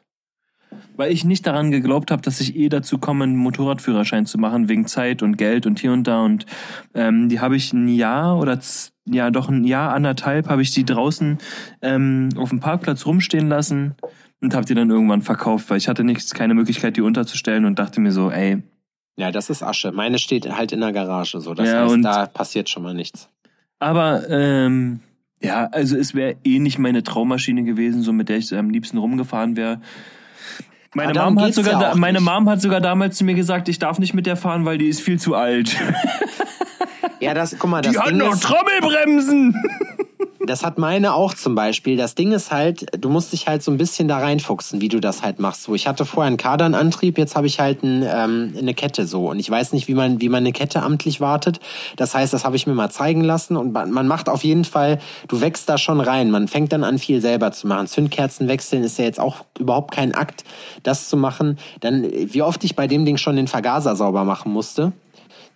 Speaker 2: Weil ich nicht daran geglaubt habe, dass ich eh dazu komme, einen Motorradführerschein zu machen, wegen Zeit und Geld und hier und da. Und ähm, die habe ich ein Jahr oder ja doch ein Jahr, anderthalb, habe ich die draußen ähm, auf dem Parkplatz rumstehen lassen und habe die dann irgendwann verkauft, weil ich hatte nichts, keine Möglichkeit, die unterzustellen und dachte mir so, ey,
Speaker 1: Ja, das ist Asche. Meine steht halt in der Garage, so. Das
Speaker 2: Ja,
Speaker 1: heißt,
Speaker 2: und-
Speaker 1: da passiert schon mal nichts.
Speaker 2: Aber ähm, ja, also es wäre eh nicht meine Traummaschine gewesen, so mit der ich am liebsten rumgefahren wäre. Meine,
Speaker 1: Aber darum
Speaker 2: Mom hat sogar,
Speaker 1: ja
Speaker 2: meine
Speaker 1: nicht.
Speaker 2: Mom hat sogar damals zu mir gesagt, ich darf nicht mit der fahren, weil die ist viel zu alt.
Speaker 1: Ja, das, guck mal, das
Speaker 2: Die hat noch
Speaker 1: ist,
Speaker 2: Trommelbremsen.
Speaker 1: das hat meine auch zum Beispiel. Das Ding ist halt, du musst dich halt so ein bisschen da reinfuchsen, wie du das halt machst. So, ich hatte vorher einen Kardanantrieb, jetzt habe ich halt ein, ähm, eine Kette so. Und ich weiß nicht, wie man, wie man eine Kette amtlich wartet. Das heißt, das habe ich mir mal zeigen lassen. Und man macht auf jeden Fall, du wächst da schon rein. Man fängt dann an, viel selber zu machen. Zündkerzen wechseln ist ja jetzt auch überhaupt kein Akt, das zu machen. Dann, wie oft ich bei dem Ding schon den Vergaser sauber machen musste.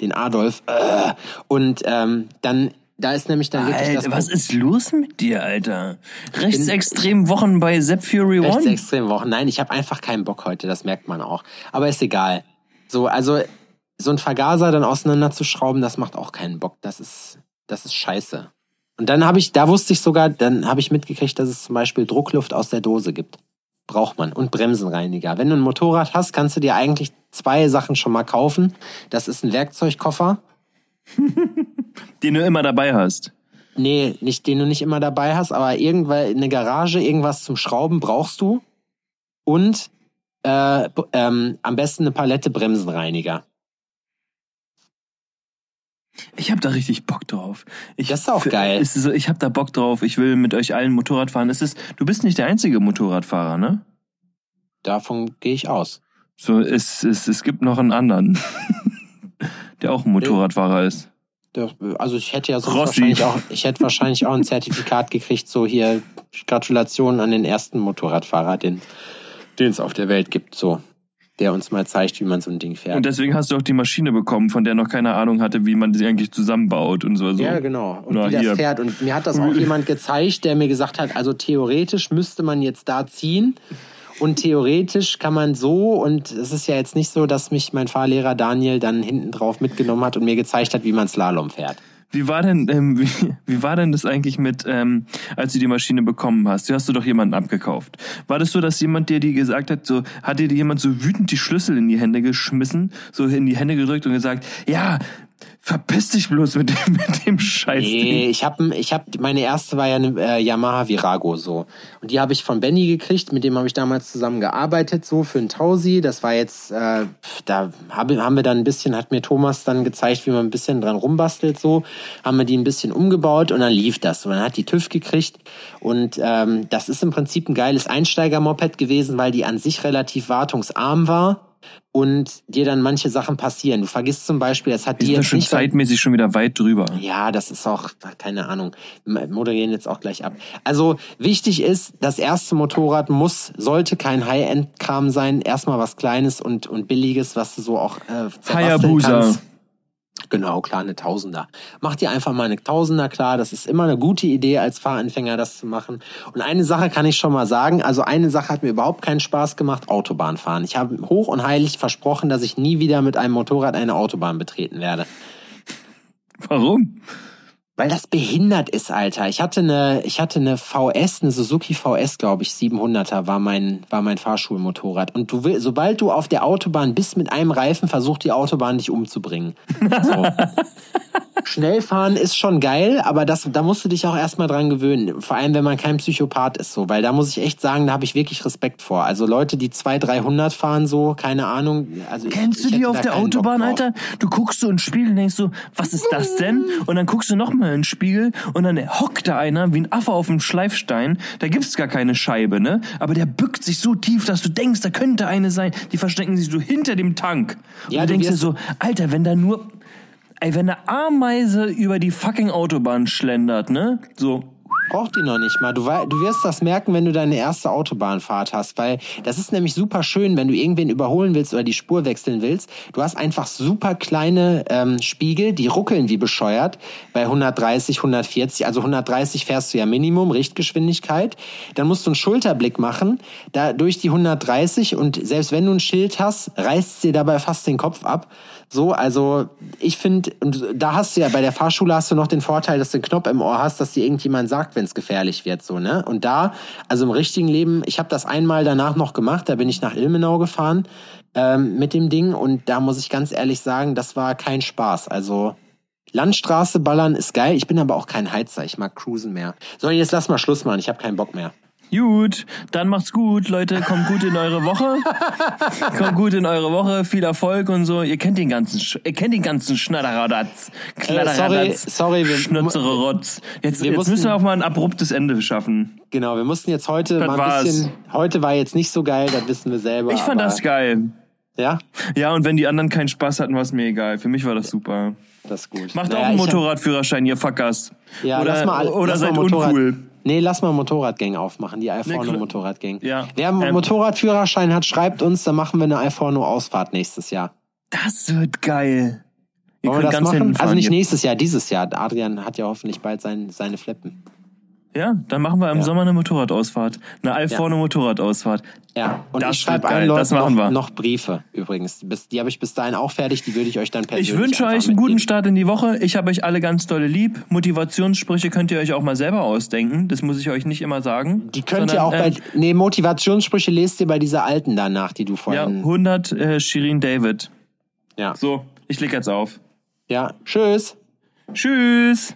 Speaker 1: Den Adolf. Äh, und ähm, dann, da ist nämlich dann wirklich das
Speaker 2: Alter, was ist los mit dir, Alter? Rechtsextrem Wochen bei Sepp Fury One?
Speaker 1: Rechtsextrem Wochen. Nein, ich habe einfach keinen Bock heute, das merkt man auch. Aber ist egal. So, also so ein Vergaser dann auseinanderzuschrauben, das macht auch keinen Bock. Das ist, das ist scheiße. Und dann habe ich, da wusste ich sogar, dann habe ich mitgekriegt, dass es zum Beispiel Druckluft aus der Dose gibt. Braucht man. Und Bremsenreiniger. Wenn du ein Motorrad hast, kannst du dir eigentlich zwei Sachen schon mal kaufen. Das ist ein Werkzeugkoffer.
Speaker 2: Den du immer dabei hast.
Speaker 1: Nee, nicht, den du nicht immer dabei hast, aber irgendwann eine Garage, irgendwas zum Schrauben brauchst du. Und äh, ähm, am besten eine Palette Bremsenreiniger.
Speaker 2: Ich habe da richtig Bock drauf. Ich,
Speaker 1: Das ist auch geil.
Speaker 2: Ist so, ich habe da Bock drauf. Ich will mit euch allen Motorrad fahren. Es ist, du bist nicht der einzige Motorradfahrer, ne?
Speaker 1: Davon gehe ich aus.
Speaker 2: So, es, es, es gibt noch einen anderen, der auch ein Motorradfahrer ist.
Speaker 1: Also ich hätte ja sonst
Speaker 2: Rossi.
Speaker 1: wahrscheinlich auch, ich hätte wahrscheinlich auch ein Zertifikat gekriegt, so hier Gratulation an den ersten Motorradfahrer, den, den es auf der Welt gibt, so. Der uns mal zeigt, wie man so ein Ding fährt.
Speaker 2: Und deswegen hast du auch die Maschine bekommen, von der noch keine Ahnung hatte, wie man sie eigentlich zusammenbaut und so. so.
Speaker 1: Ja, genau. Und
Speaker 2: Na,
Speaker 1: wie das
Speaker 2: hier.
Speaker 1: fährt. Und mir hat das auch jemand gezeigt, der mir gesagt hat, also theoretisch müsste man jetzt da ziehen. Und theoretisch kann man so, und es ist ja jetzt nicht so, dass mich mein Fahrlehrer Daniel dann hinten drauf mitgenommen hat und mir gezeigt hat, wie man Slalom fährt.
Speaker 2: Wie war denn, ähm, wie, wie war denn das eigentlich mit, ähm, als du die Maschine bekommen hast? Du hast du doch jemanden abgekauft. War das so, dass jemand dir die gesagt hat, so, hat dir jemand so wütend die Schlüssel in die Hände geschmissen, so in die Hände gedrückt und gesagt, ja, verpiss dich bloß mit dem, mit dem Scheiß.
Speaker 1: Nee, ich habe ich hab, meine erste war ja eine äh, Yamaha Virago so. Und die habe ich von Benny gekriegt, mit dem habe ich damals zusammen gearbeitet, so für ein Tausi. Das war jetzt, äh, da hab, haben wir dann ein bisschen, hat mir Thomas dann gezeigt, wie man ein bisschen dran rumbastelt, so. Haben wir die ein bisschen umgebaut und dann lief das. Und dann hat die TÜV gekriegt. Und ähm, das ist im Prinzip ein geiles Einsteiger-Moped gewesen, weil die an sich relativ wartungsarm war. Und dir dann manche Sachen passieren. Du vergisst zum Beispiel, es hat
Speaker 2: die sind
Speaker 1: jetzt
Speaker 2: schon
Speaker 1: nicht
Speaker 2: zeitmäßig schon wieder weit drüber.
Speaker 1: ja, das ist auch, keine Ahnung, wir moderieren jetzt auch gleich ab. Also wichtig ist, das erste Motorrad muss, sollte kein High-End-Kram sein, erstmal was Kleines und, und Billiges, was du so auch äh,
Speaker 2: Hayabusa.
Speaker 1: kannst. Genau, klar, eine Tausender. Mach dir einfach mal eine Tausender klar. Das ist immer eine gute Idee, als Fahranfänger das zu machen. Und eine Sache kann ich schon mal sagen. Also eine Sache hat mir überhaupt keinen Spaß gemacht, Autobahn fahren. Ich habe hoch und heilig versprochen, dass ich nie wieder mit einem Motorrad eine Autobahn betreten werde.
Speaker 2: Warum?
Speaker 1: Weil das behindert ist, Alter. Ich hatte eine, ich hatte eine VS, eine Suzuki VS, glaube ich, 700er war mein, war mein Fahrschulmotorrad. Und du will, sobald du auf der Autobahn bist mit einem Reifen, versucht die Autobahn dich umzubringen. So. Schnellfahren ist schon geil, aber das, da musst du dich auch erstmal dran gewöhnen. Vor allem, wenn man kein Psychopath ist, so. Weil da muss ich echt sagen, da habe ich wirklich Respekt vor. Also Leute, die 200, 300 fahren, so, keine Ahnung. Also ich-
Speaker 2: Kennst
Speaker 1: ich
Speaker 2: du die
Speaker 1: hätte
Speaker 2: auf der Autobahn. Alter? Du guckst so in den Spiegel und denkst so, was ist das denn? Und dann guckst du nochmal in den Spiegel und dann hockt da einer wie ein Affe auf dem Schleifstein. Da gibt's gar keine Scheibe, ne? Aber der bückt sich so tief, dass du denkst, da könnte eine sein. Die verstecken sich so hinter dem Tank. Und
Speaker 1: Ja,
Speaker 2: du denkst dir so, Alter, wenn da nur, ey, wenn eine Ameise über die fucking Autobahn schlendert, ne? So,
Speaker 1: Braucht die noch nicht mal. Du, du wirst das merken, wenn du deine erste Autobahnfahrt hast, weil das ist nämlich super schön, wenn du irgendwen überholen willst oder die Spur wechseln willst. Du hast einfach super kleine ähm, Spiegel, die ruckeln wie bescheuert bei 130, 140. Also 130 fährst du ja Minimum, Richtgeschwindigkeit. Dann musst du einen Schulterblick machen, da durch die 130 und selbst wenn du ein Schild hast, reißt dir dabei fast den Kopf ab. So, also ich finde, und da hast du ja bei der Fahrschule hast du noch den Vorteil, dass du einen Knopf im Ohr hast, dass dir irgendjemand sagt, wenn es gefährlich wird, so ne. Und da, also im richtigen Leben, ich habe das einmal danach noch gemacht, da bin ich nach Ilmenau gefahren ähm, mit dem Ding und da muss ich ganz ehrlich sagen, das war kein Spaß. Also Landstraße ballern ist geil, ich bin aber auch kein Heizer, ich mag Cruisen mehr. So, jetzt lass mal Schluss machen, ich habe keinen Bock mehr.
Speaker 2: Gut, dann macht's gut, Leute. Kommt gut in eure Woche. Kommt gut in eure Woche. Viel Erfolg und so. Ihr kennt den ganzen, Sch ihr kennt den ganzen Schnatteradatz. Kladderadatz.
Speaker 1: Äh, sorry, wir-
Speaker 2: Schnutzere Rotz. Jetzt,
Speaker 1: wir
Speaker 2: jetzt
Speaker 1: mussten-
Speaker 2: müssen wir auch mal ein abruptes Ende schaffen.
Speaker 1: Genau, wir mussten jetzt heute
Speaker 2: Das
Speaker 1: mal ein bisschen. Heute war jetzt nicht so geil, das wissen wir selber.
Speaker 2: Ich fand das geil.
Speaker 1: Ja,
Speaker 2: Ja, und wenn die anderen keinen Spaß hatten, war es mir egal. Für mich war das super.
Speaker 1: das ist gut.
Speaker 2: Macht
Speaker 1: Naja,
Speaker 2: auch einen
Speaker 1: ich hab-
Speaker 2: Motorradführerschein, ihr Fuckers.
Speaker 1: Ja,
Speaker 2: oder
Speaker 1: mal,
Speaker 2: oder seid uncool.
Speaker 1: Nee, lass mal Motorradgang aufmachen, die Alforno
Speaker 2: klar.
Speaker 1: Motorradgang.
Speaker 2: Ja.
Speaker 1: Wer einen
Speaker 2: Ähm,
Speaker 1: Motorradführerschein hat, schreibt uns, dann machen wir eine Alforno Ausfahrt nächstes Jahr.
Speaker 2: Das wird geil. Ihr
Speaker 1: Wollen wir das machen? Also nicht nächstes Jahr, dieses Jahr. Adrian hat ja hoffentlich bald sein, seine Flippen.
Speaker 2: Ja, dann machen wir im Sommer eine Motorradausfahrt. Eine Alforno Motorradausfahrt.
Speaker 1: Ja, und
Speaker 2: Das
Speaker 1: ich schreibe allen
Speaker 2: das
Speaker 1: Leuten
Speaker 2: machen
Speaker 1: noch,
Speaker 2: wir.
Speaker 1: noch Briefe übrigens. Bis, die habe ich bis dahin auch fertig, die würde ich euch dann persönlich
Speaker 2: Ich wünsche euch einen guten. Start in die Woche. Ich habe euch alle ganz dolle lieb. Motivationssprüche könnt ihr euch auch mal selber ausdenken. Das muss ich euch nicht immer sagen.
Speaker 1: Die könnt ihr
Speaker 2: Sondern,
Speaker 1: auch bei,
Speaker 2: ähm,
Speaker 1: nee, Motivationssprüche lest ihr bei dieser alten danach, die du
Speaker 2: Ja,
Speaker 1: vorhin,
Speaker 2: 100 äh, Shirin David.
Speaker 1: ja.
Speaker 2: So, ich leg jetzt auf.
Speaker 1: ja. Tschüss.
Speaker 2: Tschüss.